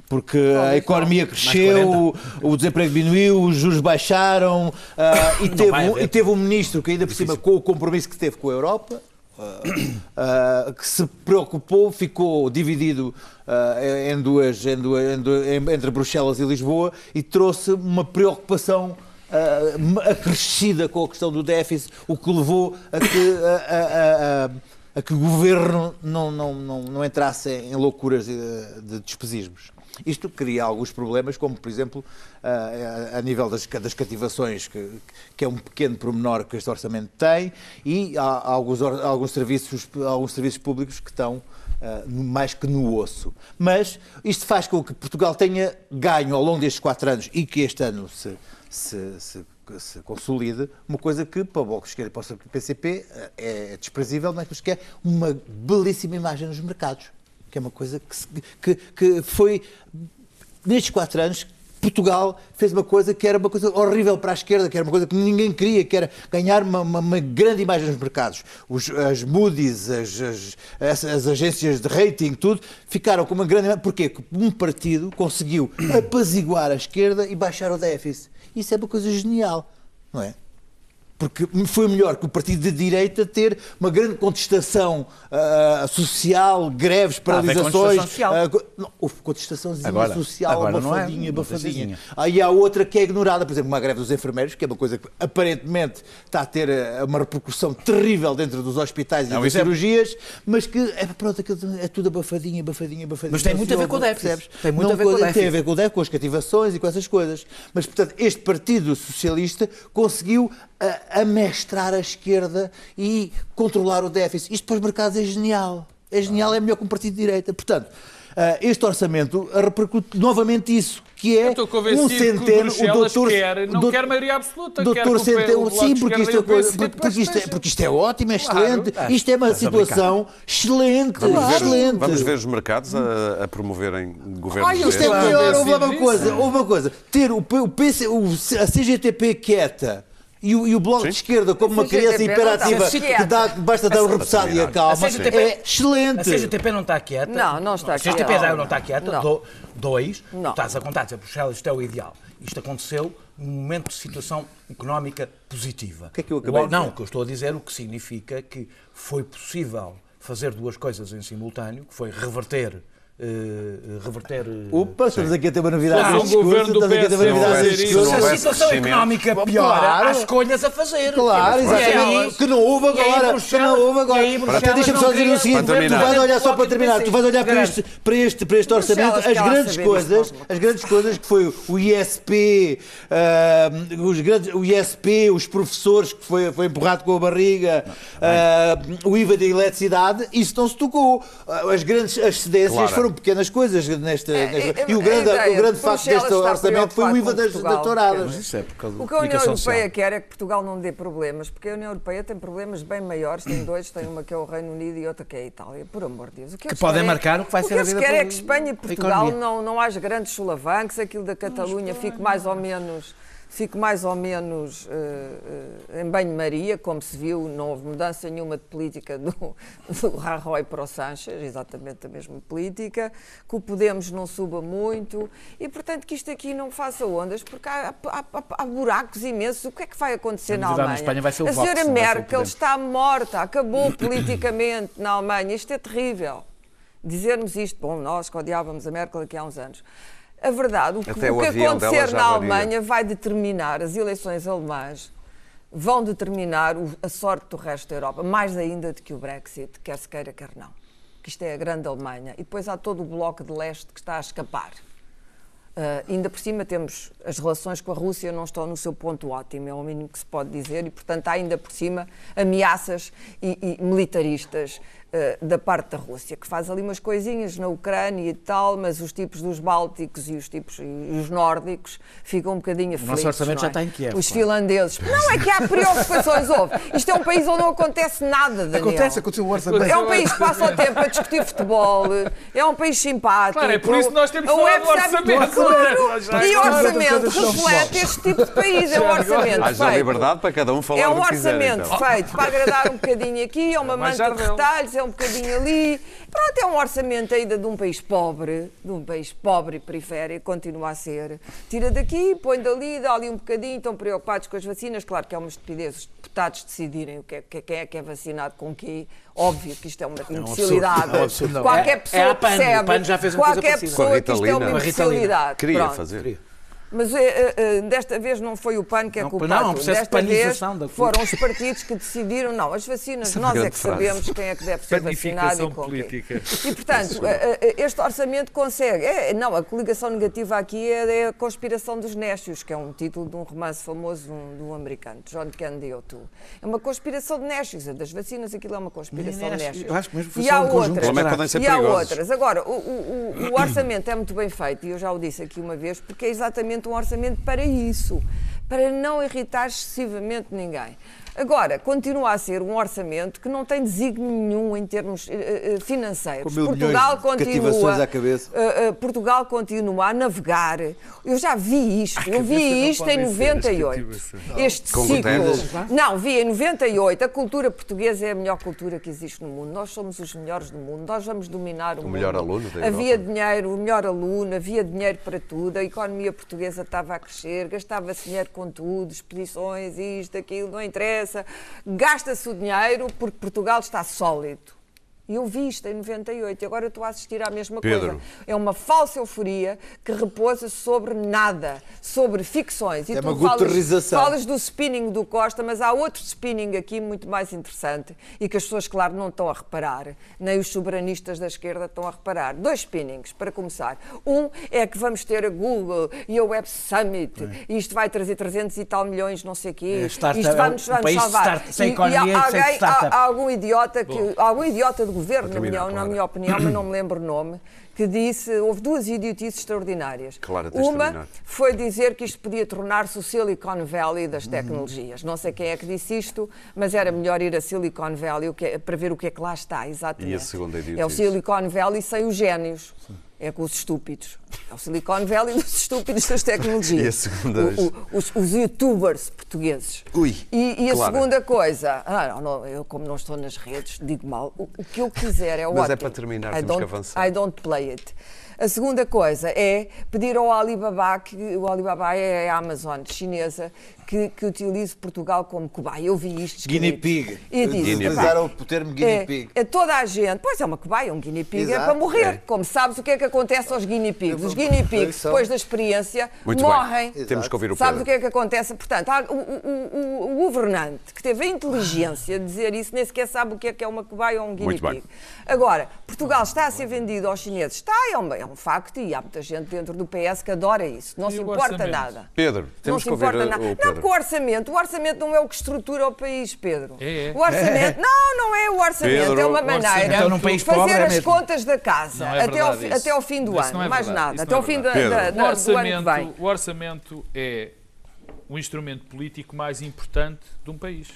Porque a economia cresceu, o, desemprego diminuiu, os juros baixaram ah, e, teve, um- e teve um ministro que, ainda por cima, com o compromisso que teve com a Europa, ah, que se preocupou, ficou dividido ah, em duas, em duas- em duas- entre Bruxelas e Lisboa e trouxe uma preocupação ah, acrescida com a questão do déficit, o que levou a que, a, a- a- a que o governo não, não, não, não entrasse em loucuras eh, de despesismos. Isto cria alguns problemas, como por exemplo ah, a, a nível das, das cativações, que, que é um pequeno pormenor que este orçamento tem, e há, alguns, alguns, serviços, alguns serviços públicos que estão ah, no- mais que no osso. Mas isto faz com que Portugal tenha ganho ao longo destes quatro anos e que este ano se, se, se, se consolide, uma coisa que para o Bloco de Esquerda e para o PCP ah, é desprezível, mas que é uma belíssima imagem nos mercados que é uma coisa que, que, que foi nestes quatro anos Portugal fez uma coisa que era uma coisa horrível para a esquerda, que era uma coisa que ninguém queria, que era ganhar uma, uma- uma grande imagem nos mercados. Os- as Moody's, as- as- as agências de rating, tudo, ficaram com uma grande imagem. Porquê? Porque um partido conseguiu apaziguar a esquerda e baixar o déficit. Isso é uma coisa genial, não é? Porque foi melhor que o partido de direita ter uma grande contestação ah, social, greves, Ah, paralisações. contestação social. ah, co- não, houve contestaçãozinha Agora- social, agora não é, abafadinha, não abafadinha. Aí há outra que é ignorada, por exemplo, uma greve dos enfermeiros, que é uma coisa que aparentemente está a ter ah, uma repercussão terrível dentro dos hospitais e É um das exemplo. cirurgias, mas que é, pronto, é tudo abafadinho, abafadinho, abafadinho. Mas tem Não muito a ver com o déficit. Tem muito Não a ver com o Tem déficit. a ver com o déficit, com as cativações e com essas coisas. Mas, portanto, este Partido Socialista conseguiu ah, amestrar a esquerda e controlar o déficit. Isto para os mercados é genial. É genial, é melhor que um partido de direita. Portanto, ah, este orçamento repercute novamente isso, que é um que o centeno. Bruxelas doutor, quer, não doutor- quer maioria absoluta, quer Doutor que o Centeno, sim, Esquerda porque isto, é o porque, isto é, porque isto é ótimo, é Claro. excelente. Ah, isto é uma situação excelente, Vamos ver, excelente. vamos ver os mercados a, a promoverem governos Ai, Isto é Claro. melhor, Claro. houve uma coisa, houve uma coisa. Ter o, o PC, o, a CGTP quieta e o, e o Bloco de Esquerda como uma criança hiperativa que dá, basta dar um repousado e acalma, A CGTP é excelente. A CGTP não está quieta. Não, não está A CGTP quieta. não está quieta. Não. Do- dois, Não. estás a contar, dizer, Bruxelas, isto é o ideal. Isto aconteceu num momento de situação económica positiva. O que é que eu acabei de Não, o que eu estou a dizer, o que significa que foi possível fazer duas coisas em simultâneo, que foi reverter... eh, reverter eh, Opa, estamos aqui a ter uma novidade neste discurso, governo do estamos aqui a ter uma PSD novidade se a situação económica piora, Claro. há escolhas a fazer. Claro, aí- exatamente. Que não houve aí agora. Que não houve agora. Até deixa-me só dizer o seguinte: tu vais olhar só para terminar, tu vais olhar para este, para este, para este orçamento, as grandes coisas, as grandes coisas que foi o ISP, ah, os grandes, o ISP, os professores que foi, foi empurrado com a barriga, ah, o IVA da eletricidade, isso não se tocou. Ah, As grandes as cedências Claro. Foram pequenas coisas nesta, É, nesta- é, e o grande, ideia o grande de facto deste orçamento foi o IVA das, Portugal, das touradas. Isso é por causa O que a União Europeia social. quer é que Portugal não dê problemas, porque a União Europeia tem problemas bem maiores, tem dois, tem uma que é o Reino Unido e outra que é a Itália, por amor de Deus. O que, eles podem é- marcar o que vai ser a vida querem é para que Espanha e Portugal não, não haja grandes solavancos, aquilo da Catalunha fique mais ou menos fique mais ou menos eh, em banho-maria, como se viu, não houve mudança nenhuma de política do, [LAUGHS] do Rajoy para o Sánchez, exatamente a mesma política, que o Podemos não suba muito e, portanto, que isto aqui não faça ondas, porque há, há- há- há buracos imensos. O que é que vai acontecer na na Alemanha? Espanha vai ser o a Vox, senhora o Merkel está morta, acabou politicamente na Alemanha. Isto é terrível. dizermos isto, bom, nós que odiávamos a Merkel aqui há uns anos. A verdade, o que, o que acontecer na. Alemanha vai determinar, as eleições alemãs vão determinar o- a sorte do resto da Europa, mais ainda do que o Brexit, quer se queira, quer não. Que isto é a grande Alemanha. E depois há todo o bloco de leste que está a escapar. Ah, ainda por cima temos as relações com a Rússia não estão no seu ponto ótimo, é o mínimo que se pode dizer, e portanto há ainda por cima ameaças e, e militaristas da parte da Rússia, que faz ali umas coisinhas na Ucrânia e tal, mas os tipos dos Bálticos e os tipos e os nórdicos ficam um bocadinho aflitos. orçamento não já é? está em Kiev, Os claro. finlandeses. Não é que há preocupações, houve. Isto é um país onde não acontece nada, Daniel. Acontece, aconteceu o orçamento. É um país que passa o tempo a discutir futebol, é um país simpático. Claro, é por isso que nós temos que falar do orçamento. Claro, Já e o orçamento reflete este tipo de país, é um orçamento Haja feito. liberdade para cada um falar É um orçamento então. feito para agradar um bocadinho aqui, é uma manta de retalhos, é um bocadinho ali. Pronto, é um orçamento ainda de um país pobre, de um país pobre e periférico, continua a ser. Tira daqui, põe dali, dá ali um bocadinho, estão preocupados com as vacinas. Claro que é uma estupidez os deputados decidirem o que é, que- quem é que é vacinado com quê. Óbvio que isto é uma imbecilidade. é um. Qualquer É- é pessoa percebe. qualquer pessoa que isto é uma imbecilidade. Queria Pronto. fazer. Mas eh, eh, desta vez não foi o PAN que é Não, culpado. não, é um processo de desta vez panização da foram os partidos que decidiram. Não, as vacinas, Essa é nós é que frase. sabemos quem é que deve ser vacinado e com política. E, portanto, eh, este orçamento consegue. é, não, a coligação negativa aqui é, é a conspiração dos Nécios, que é um título de um romance famoso de um, de um americano, John Candy O'Toole. É uma conspiração de Nécios, a das vacinas, aquilo é uma conspiração de Nécios. eu acho que mesmo foi e há um conjunto de outras. O problema que podem ser E há outras. Agora, o, o- o- o orçamento é muito bem feito, e eu já o disse aqui uma vez, porque é exatamente um orçamento para isso, para não irritar excessivamente ninguém. Agora, continua a ser um orçamento que não tem desígnio nenhum em termos eh, eh, financeiros. Com mil Portugal continua, à cabeça. eh, eh, Portugal continua a navegar. Eu já vi isto, eu vi isto em podem ser as 98. cativações. Este Com ciclo. contendas? Não, vi em 98. A cultura portuguesa é a melhor cultura que existe no mundo. Nós somos os melhores do mundo. Nós vamos dominar o, mundo. melhor aluno da Havia Europa. dinheiro, o melhor aluno, havia dinheiro para tudo. A economia portuguesa estava a crescer, gastava-se dinheiro com tudo, expedições, isto, aquilo, não interessa. Gasta-se o dinheiro porque Portugal está sólido. Eu vi isto em 98 e agora eu estou a assistir à mesma Pedro. coisa. É uma falsa euforia que repousa sobre nada, sobre ficções. E É tu uma falas, falas do spinning do Costa, mas há outro spinning aqui muito mais interessante e que as pessoas, claro, não estão a reparar, nem os soberanistas da esquerda estão a reparar. Dois spinnings, para começar. Um é que vamos ter a Google e a Web Summit e isto vai trazer 300 e tal milhões, não sei o quê. É, isto é um vai-nos país salvar. start- sem E- e economia há, e sem alguém, há, há algum idiota, que, algum idiota do governo, na terminar, minha, na minha opinião, mas não me [CLEARS THROAT] lembro o nome, que disse, houve duas idiotices extraordinárias. De Uma foi dizer que isto podia tornar-se o Silicon Valley das tecnologias. Não sei quem é que disse isto, mas era melhor ir a Silicon Valley é- para ver o que é que lá está, exatamente. E a segunda idiotice? É o Silicon Valley sem os génios. É com os estúpidos. É o Silicon Valley dos estúpidos das tecnologias. [LAUGHS] E a segunda O- o- os, os youtubers portugues. Ui, E, e a segunda coisa, ah, não, não, eu como não estou nas redes, digo mal, o, o que eu quiser é Mas é ótimo. para terminar, I temos que avançar. I don't play it. A segunda coisa é pedir ao Alibaba, que o Alibaba é a Amazon chinesa, que, que utilize Portugal como cobaia. Eu vi isto. Guinea pig. E disse, Guinea "Epá, Utilizaram o termo guinea é, pig. é toda a gente. Pois é uma cobaia, um guinea pig é Exato, para morrer. é. Como sabes o que é que acontece aos guinea pigs? Os guinea pigs, depois da experiência, Muito morrem. bem. Temos que ouvir o Sabes o que é que acontece? Portanto, há- o, o- o- o governante que teve a inteligência de dizer isso nem sequer sabe o que é que é uma cobaia ou um guinea Muito bem. pig. Agora, Portugal está a ser vendido aos chineses. Está, é um, é um facto e há muita gente dentro do PS que adora isso. Não E se importa nada. Pedro, Não temos se que ouvir importa o nada. Não, porque o orçamento, o orçamento não é o que estrutura o país, Pedro. É, é. O orçamento, não, não é o orçamento, Pedro, é uma maneira Então, de fazer é as mesmo. contas da casa Não é até, ao, isso. até ao fim do Isso ano, não é mais nada, isso até não ao é fim da, da, do ano que vem. o orçamento é o instrumento político mais importante de um país.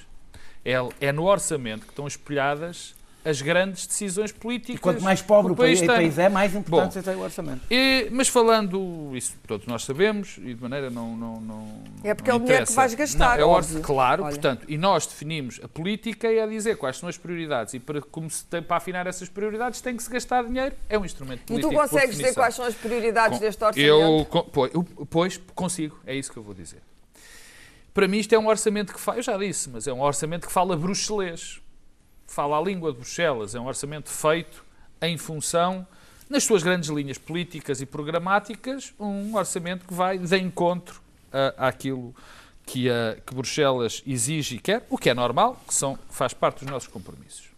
É, é no orçamento que estão espelhadas as grandes decisões políticas. E quanto mais pobre o país, tem. país é, mais importante Bom. é o orçamento. E- mas falando, isso todos nós sabemos, e de maneira não. não, não É porque não é o dinheiro que vais gastar, Não, é o óbvio. Claro, Olha. portanto, e nós definimos a política e a dizer quais são as prioridades. E para, como se tem, para afinar essas prioridades tem que se gastar dinheiro. É um instrumento E político. tu por consegues dizer quais são as prioridades Com- deste orçamento? Eu, pois, eu- pois, consigo, é isso que eu vou dizer. Para mim isto é um orçamento que fala, eu já disse, mas é um orçamento que fala bruxelês. Fala a língua de Bruxelas, é um orçamento feito em função, nas suas grandes linhas políticas e programáticas, um orçamento que vai de encontro a, àquilo que, a, que Bruxelas exige e quer, o que é normal, que são, faz parte dos nossos compromissos.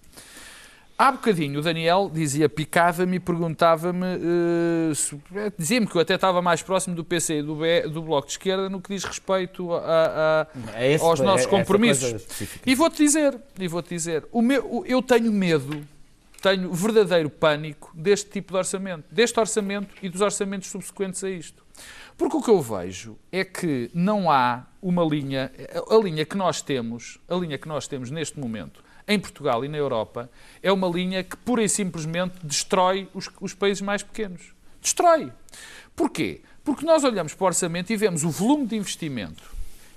Há bocadinho o Daniel dizia, picava-me e perguntava-me, uh, dizia-me que eu até estava mais próximo do PC e do, B, do Bloco de Esquerda no que diz respeito a, a, é esse, aos nossos é, compromissos. E vou-te dizer, e vou-te dizer, o meu, eu tenho medo, tenho verdadeiro pânico deste tipo de orçamento, deste orçamento e dos orçamentos subsequentes a isto. Porque o que eu vejo é que não há uma linha, a linha que nós temos, a linha que nós temos neste momento, em Portugal e na Europa, é uma linha que pura e simplesmente destrói os, os países mais pequenos. Destrói. Porquê? Porque nós olhamos para o orçamento e vemos o volume de investimento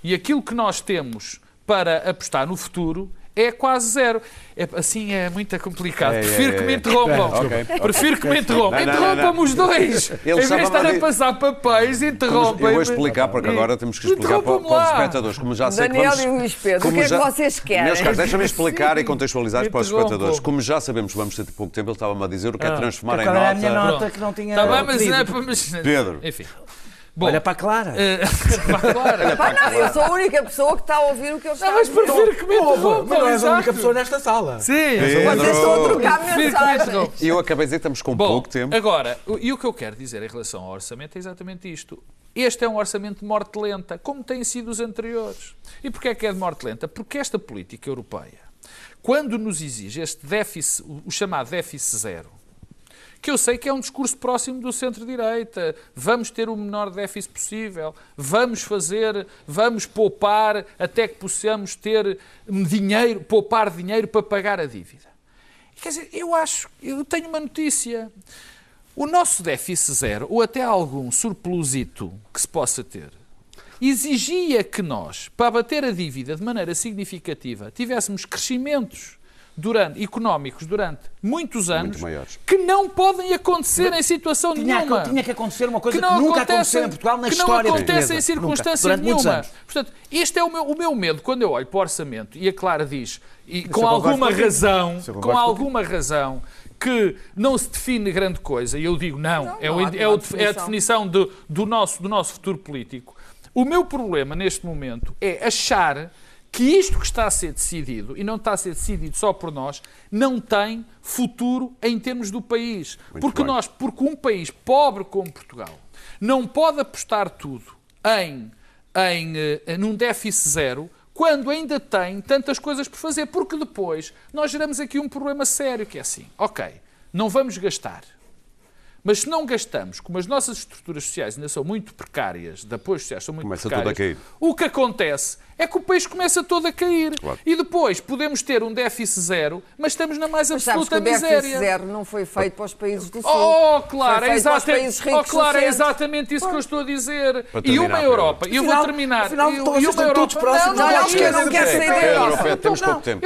e aquilo que nós temos para apostar no futuro é quase zero. É, assim é muito complicado. É, Prefiro é, que me interrompam. Okay, Prefiro que me interrompam. Interrompam-me os dois. Ele em vez de estar a passar papéis, interrompem. Eu vou explicar, porque agora temos que explicar para, para, os espectadores. Como já sei Daniel que vamos, e Luís Pedro, o que é que vocês querem? Meus caros, deixa-me explicar e [LAUGHS] contextualizar para os espectadores. Como já sabemos que vamos ter pouco tempo, ele estava-me a dizer o que é ah, transformar em nota. a minha nota que não tinha. Está bem, mas não é para. Pedro. Enfim. Bom, Olha para a Clara. [LAUGHS] Uh, para a Clara. Eu sou a única pessoa que está a ouvir o que eu estou a dizer. Mas prefiro que me interrompam. Mas não és a única pessoa nesta sala. Sim. Vocês estão a trocar mensagens. Eu acabei de dizer que estamos com Bom, pouco tempo. Agora, e o que eu quero dizer em relação ao orçamento é exatamente isto. Este é um orçamento de morte lenta, como têm sido os anteriores. E porquê é que é de morte lenta? Porque esta política europeia, quando nos exige este déficit, o chamado déficit zero, que eu sei que é um discurso próximo do centro-direita. Vamos ter o menor déficit possível, vamos fazer, vamos poupar até que possamos ter dinheiro, poupar dinheiro para pagar a dívida. Quer dizer, eu acho, eu tenho uma notícia. O nosso déficit zero, ou até algum surplusito que se possa ter, exigia que nós, para abater a dívida de maneira significativa, tivéssemos crescimentos durante, económicos durante muitos anos que não podem acontecer em situação tinha nenhuma. Tinha que acontecer uma coisa que, que nunca aconteceu em Portugal na que história Que não acontece em circunstância nenhuma. Portanto, este é o meu, o meu medo. Quando eu olho para o orçamento e a Clara diz, e com alguma razão, com alguma razão, que não se define grande coisa, e eu digo não, não é, o, é, o, é, a definição do, do, nosso, do nosso futuro político. O meu problema neste momento é achar que isto que está a ser decidido, e não está a ser decidido só por nós, não tem futuro em termos do país. Muito porque bem. nós, porque um país pobre como Portugal não pode apostar tudo em, em uh, num déficit zero quando ainda tem tantas coisas por fazer, porque depois nós geramos aqui um problema sério que é assim, ok, não vamos gastar, mas se não gastamos, como as nossas estruturas sociais ainda são muito precárias, de apoios sociais são muito Começa precárias, o que acontece é que o país começa todo a cair. Claro. E depois podemos ter um déficit zero, mas estamos na mais absoluta mas miséria. O déficit zero não foi feito para os países do Sul. Oh, claro, é, exatamente, oh, claro é exatamente isso que eu estou a dizer. E uma Europa, e eu vou terminar. Afinal, e, e uma Europa, próximos, não, não, não, não, não quero sair da Europa. Temos pouco tempo.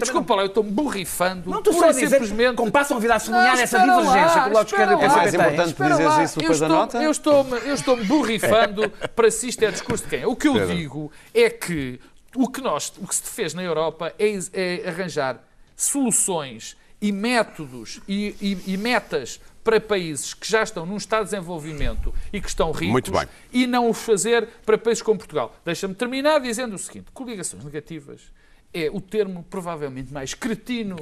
Desculpa lá, eu estou-me borrifando. Não, estou só a dizer, como passam a vida a sublinhar essa divergência que o Bloco de Esquerda É mais importante dizeres isso depois da nota? Eu estou-me borrifando [LAUGHS] para se isto é discurso de quem? O que eu digo é que o que, nós, o que se fez na Europa é, é arranjar soluções e métodos e, e, e, metas para países que já estão num estado de desenvolvimento e que estão ricos e não o fazer para países como Portugal. Deixa-me terminar dizendo o seguinte: coligações negativas é o termo provavelmente mais cretino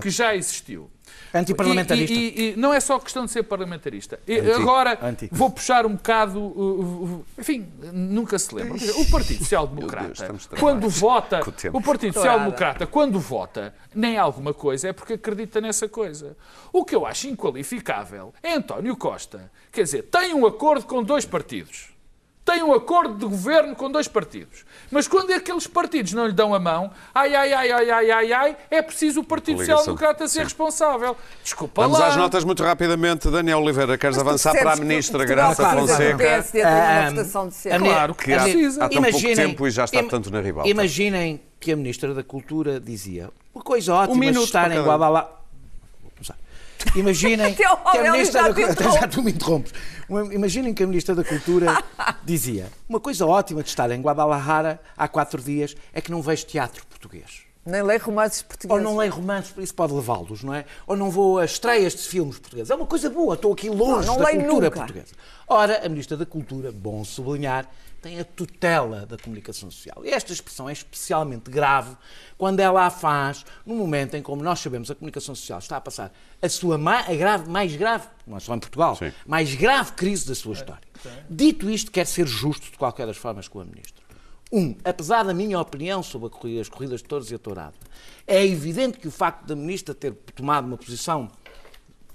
que já existiu. Antiparlamentarista. E, e, e, não é só questão de ser parlamentarista. Anti. Agora Anti. vou puxar um bocado. Uh, uh, enfim, nunca se lembra. O Partido Social Democrata, quando vota. O Partido Social Democrata, quando vota nem alguma coisa, é porque acredita nessa coisa. O que eu acho inqualificável é António Costa. Quer dizer, tem um acordo com dois partidos tem um acordo de governo com dois partidos. Mas quando aqueles partidos não lhe dão a mão, ai, ai, ai, ai, ai, ai, ai, é preciso o Partido Social Democrata ser Sim. responsável. Desculpa Vamos lá. às notas muito rapidamente. Daniel Oliveira, queres avançar para a Ministra Graça Fonseca? Claro que há, há tão pouco tempo e já está tanto na ribalta. Imaginem que a Ministra da Cultura dizia uma coisa ótima um estar em Guadalajara [LAUGHS] [LAUGHS] Imaginem que a Ministra da Cultura. Já tu me interrompes. Imaginem que a Ministra da Cultura dizia: Uma coisa ótima de estar em Guadalajara há quatro dias é que não vejo teatro português. Nem leio romances Ou portugueses. não leio romances, isso pode levá-los, não é? Ou não vou a estreias de filmes portugueses. É uma coisa boa, estou aqui longe Não, não da cultura nunca. portuguesa. Ora, a Ministra da Cultura, bom sublinhar, tem a tutela da comunicação social. E esta expressão é especialmente grave quando ela a faz no momento em, como nós sabemos, a comunicação social está a passar a sua ma- a grave, mais grave, não é só em Portugal, Sim. mais grave crise da sua história. Dito isto, quer ser justo de qualquer das formas com a Ministra. Um, apesar da minha opinião sobre a corrida- as corridas de touros e a tourada, é evidente que o facto da Ministra ter tomado uma posição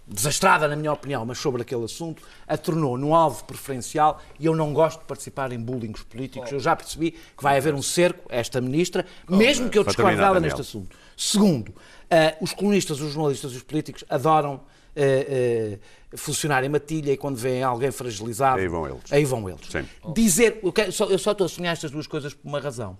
desastrada, na minha opinião, mas sobre aquele assunto, a tornou num alvo preferencial e eu não gosto de participar em bullings políticos. Eu já percebi que vai haver um cerco a esta ministra, mesmo que eu discorde dela neste assunto. Segundo, eh, os colunistas, os jornalistas e os políticos adoram eh, eh, funcionar em matilha e quando veem alguém fragilizado, Aí vão eles. Aí vão eles. Sim. Dizer, eu, quero- só- eu só estou a sonhar estas duas coisas por uma razão.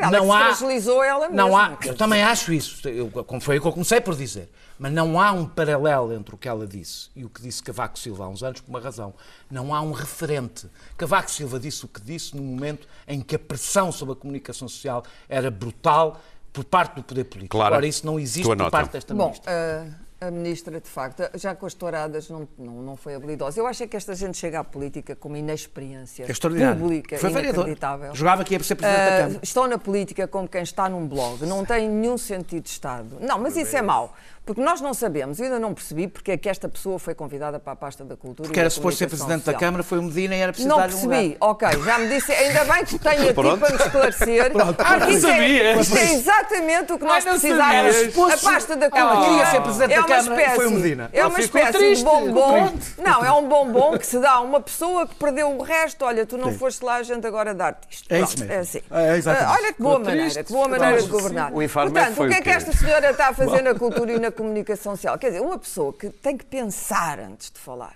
Ela que se fragilizou ela Não mesma, há, quer eu também acho isso, eu, como foi o que eu comecei por dizer, mas não há um paralelo entre o que ela disse e o que disse Cavaco Silva há uns anos, por uma razão. Não há um referente. Cavaco Silva disse o que disse no momento em que a pressão sobre a comunicação social era brutal por parte do poder político. Clara, Agora, isso não existe por parte desta Bom, ministra. a, a ministra, de facto, já com as touradas não, não, não foi habilidosa. Eu acho é que esta gente chega à política com uma inexperiência É extraordinário. pública Foi inacreditável. Jogava que ia ser Presidente da Ah, Câmara. estão na política como quem está num blog. Não tem nenhum sentido de Estado. Não, mas isso é mau. Porque nós não sabemos, eu ainda não percebi porque é que esta pessoa foi convidada para a pasta da cultura. Porque era da suposto ser Presidente da social. Câmara, foi o Medina e era preciso Não dar-lhe um percebi, ok, já me disse, ainda bem que tenho aqui Pronto. para me esclarecer. [LAUGHS] Ah, não isso, é, isto é exatamente o que nós precisávamos. A pasta da cultura. Ela queria ser Presidente é da uma Câmara e espécie, foi o Medina. É uma espécie triste, de bombom. Não, é um bombom que se dá a uma pessoa que perdeu o resto. Olha, tu não foste lá, a gente agora dá-te isto. É isso Pronto, mesmo. É assim. É, exatamente. Ah, olha que boa maneira, triste, que boa maneira de governar. O Portanto, o que é que esta senhora está a fazer na cultura e na comunicação social? Quer dizer, uma pessoa que tem que pensar antes de falar.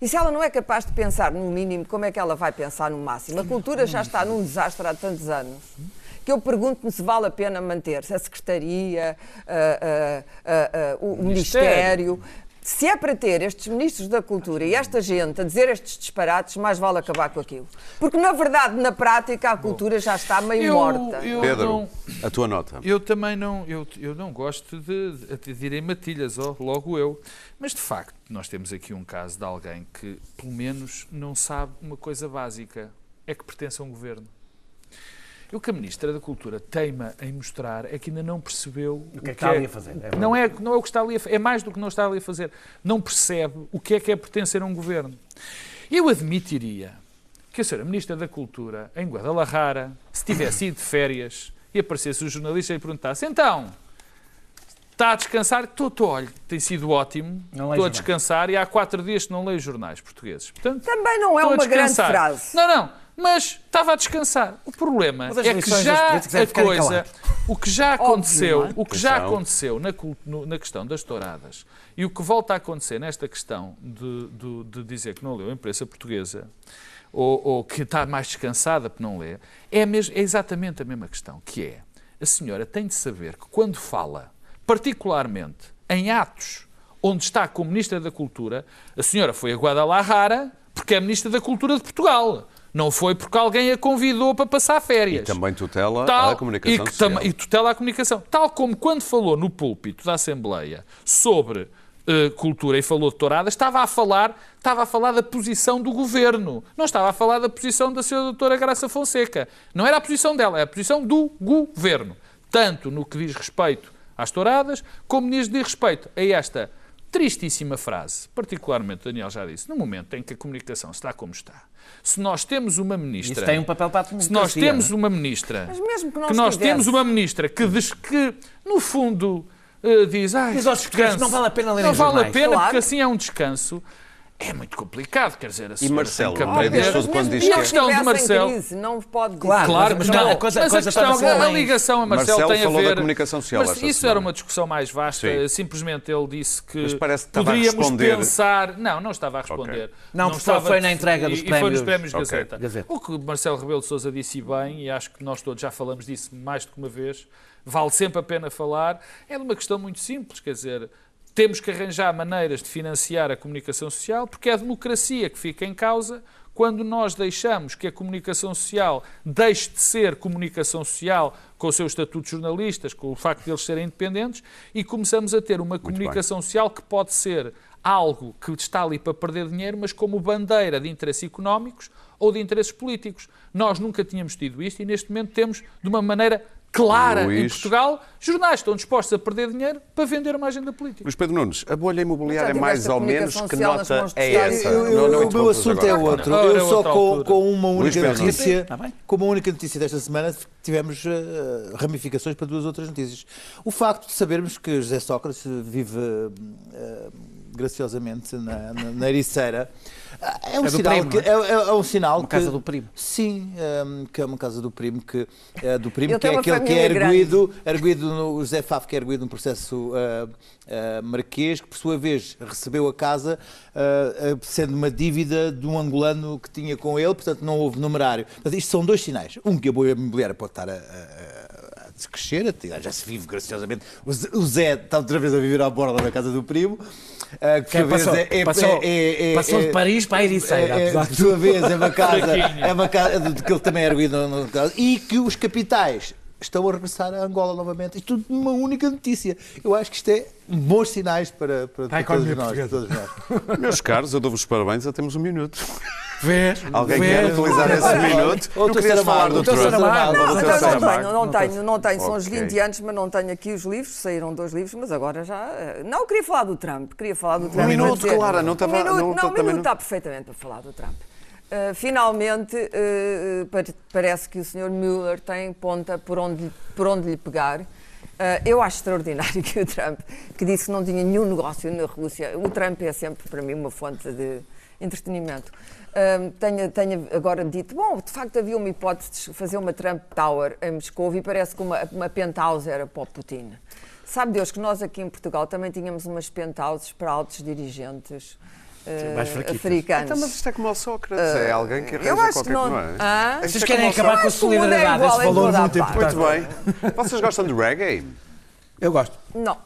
E se ela não é capaz de pensar no mínimo, como é que ela vai pensar no máximo? A cultura já está num desastre há tantos anos que eu pergunto-me se vale a pena manter-se a Secretaria, a- a- a- a- o Ministério. Se é para ter estes ministros da cultura e esta gente a dizer estes disparates, mais vale acabar com aquilo. Porque, na verdade, na prática, a cultura já está meio Eu- morta. eu Pedro, não- a tua nota. Eu também não, eu, eu não gosto de, de, de ir em matilhas, ó, logo eu. Mas de facto, nós temos aqui um caso de alguém que, pelo menos, não sabe uma coisa básica: é que pertence a um governo. E o que a Ministra da Cultura teima em mostrar é que ainda não percebeu o que é que está ali a fazer, é não, é, não é o que está ali a fa- é mais do que não está ali a fazer. Não percebe o que é que é pertencer a um governo. Eu admitiria que a senhora Ministra da Cultura, em Guadalajara, se tivesse ido de férias e aparecesse o jornalista e perguntasse então, está a descansar? Estou, estou, olha, tem sido ótimo, Não leio estou a jornais. descansar e há quatro dias que não leio jornais portugueses. Portanto, Também não é uma grande frase. Não, não, mas estava a descansar. O problema é que já é a coisa, o que já Óbvio, aconteceu, não é? o que já aconteceu na, na questão das touradas e o que volta a acontecer nesta questão de, de- de dizer que não leu a imprensa portuguesa ou, ou que está mais descansada por não ler, é, mesmo, é exatamente a mesma questão, que é a senhora tem de saber que quando fala, particularmente em atos onde está como Ministra da Cultura, a senhora foi a Guadalajara porque é Ministra da Cultura de Portugal. Não foi porque alguém a convidou para passar férias. E também tutela Tal- a comunicação e, social. e tutela a comunicação. Tal como quando falou no púlpito da Assembleia sobre eh, cultura e falou de touradas, estava a falar, estava a falar da posição do governo. Não estava a falar da posição da senhora doutora Graça Fonseca. Não era a posição dela, é a posição do governo. Tanto no que diz respeito às touradas, como no que diz respeito a esta tristíssima frase, particularmente o Daniel já disse, no momento em que a comunicação está como está. Se nós temos uma ministra... Isso tem um papel para a Se nós democracia, temos é? uma ministra. Mas mesmo que não que nós temos uma ministra que, diz que no fundo, eh, diz. Ai, Diz aos portugueses, não vale a pena lerem Não vale a jornais." pena, Claro. porque assim é um descanso. É muito complicado, quer dizer, a E Marcelo, disto aprender. tudo, quando diz que a questão em Marcelo- crise, não pode. Claro, Claro, mas não, não, a coisa- mas a a, coisa questão, a ser a bem- ligação a Marcelo, Marcelo tem a falou da ver... comunicação social Mas esta isso semana. era uma discussão mais vasta. Sim. Simplesmente ele disse que Mas parece que estava a poderíamos pensar... Não, não estava a responder. Não, só foi na entrega dos e, E foi nos prémios- prémios Ok. Gazeta. Gazeta. O que Marcelo Rebelo de Sousa disse bem, e acho que nós todos já falamos disso mais do que uma vez, vale sempre a pena falar, é de uma questão muito simples, quer dizer, temos que arranjar maneiras de financiar a comunicação social, porque é a democracia que fica em causa quando nós deixamos que a comunicação social deixe de ser comunicação social com o seu estatuto de jornalistas, com o facto de eles serem independentes, e começamos a ter uma comunicação social que pode ser algo que está ali para perder dinheiro, mas como bandeira de interesses económicos ou de interesses políticos. Nós nunca tínhamos tido isto e neste momento temos, de uma maneira clara Luís. em Portugal, jornais estão dispostos a perder dinheiro para vender uma agenda política. Luís Pedro Nunes, a bolha imobiliária é mais ou menos que nota é essa? Eu- eu- Não- não o meu assunto agora. é outro. Ora, Eu é só com, com uma única notícia, Tá com uma única notícia desta semana, tivemos eh, ramificações para duas outras notícias. O facto de sabermos que José Sócrates vive eh, graciosamente na, na, na Ericeira é um É sinal primo, que não é, é- é um sinal Uma que casa do primo. sim um, que é uma casa do primo que é do primo que é aquele que é erguido erguido no o José Faf que é erguido num processo ah, ah, marquês que por sua vez recebeu a casa ah, sendo uma dívida de um angolano que tinha com ele portanto não houve numerário. Portanto, isto são dois sinais. Um que a boa imobiliária pode estar a, a- a crescer, já se vive graciosamente. O Zé- está outra vez a viver à borda da casa do primo. ah, que por passou- é- é- passou- é- é- passou de é- Paris para a Ericeira, é, é, sua vez, é uma casa, é uma casa de que ele também é erguido no, no e que os capitais estão a regressar a Angola novamente. Isto tudo numa única notícia. Eu acho que isto é bons sinais para, para, para todos, nós, todos nós. [LAUGHS] Meus caros, eu dou-vos parabéns, já temos um minuto. Vês? Alguém Vês? quer utilizar esse minuto? Ou querias Saramago, falar do Trump? Não, tenho, não tenho, não tenho. São uns Ok. 20 anos, mas não tenho aqui os livros. Saíram dois livros, mas agora já. eh, Não, eu queria falar do Trump. Queria falar do Trump. minuto, Vou dizer- Clara, não estava- Um minuto, não- um minuto está perfeitamente para falar do Trump. Uh, finalmente, uh, par- parece que o Sr. Mueller tem ponta por onde, por onde lhe pegar. Uh, eu acho extraordinário que o Trump, que disse que não tinha nenhum negócio na Rússia, o Trump é sempre para mim uma fonte de entretenimento. Tenha, tenha agora dito, bom, de facto havia uma hipótese de fazer uma Trump Tower em Moscou e parece que uma, uma penthouse era para o Putin. Sabe Deus que nós aqui em Portugal também tínhamos umas penthouses para altos dirigentes uh, mais fraquitas. africanos. Então, mas isto é como o Sócrates, é alguém que arranja eu acho qualquer que não. é? Hã? Isto Vocês é querem o acabar com a é solidariedade, igual esse valor a muito importante. Muito bem. Vocês gostam de reggae? Eu gosto. Não.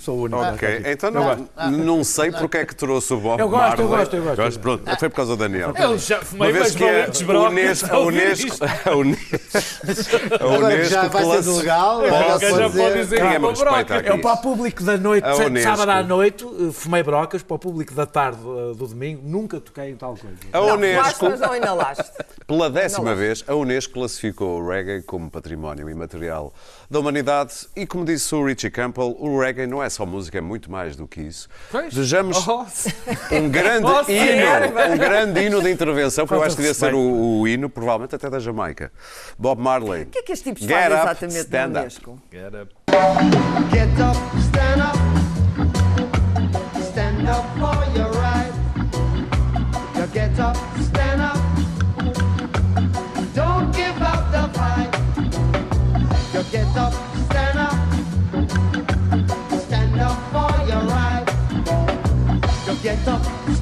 Sou o único. Ok, então não, não sei porque é que trouxe o Bob Eu gosto, eu Marley. gosto, eu gosto. Pronto, foi por causa do Daniel. Eu já Uma fumei vez umas que é a Unesco, [LAUGHS] a Unesco, a [LAUGHS] Unesco, a Agora que já Unesco vai ser legal, já pode dizer. que é respeita broca. Eu para o público da noite, Unesco. sábado à noite, eh, fumei brocas, para o público da tarde eh, do domingo, nunca toquei em tal coisa. A Não, Unesco, falaste, mas não inalaste. pela décima Não. vez, a Unesco classificou o reggae como património imaterial da humanidade e, como disse o Richie Campbell, o reggae não é só música, é muito mais do que isso. Pois. Desejamos Oh, um grande Oh, hino, um grande hino de intervenção, que eu acho que devia ser o, o hino, provavelmente até da Jamaica. Bob Marley. O que é que estes tipos Get fazem up, exatamente no. Unesco? Get up. Get up. Get up, stand up.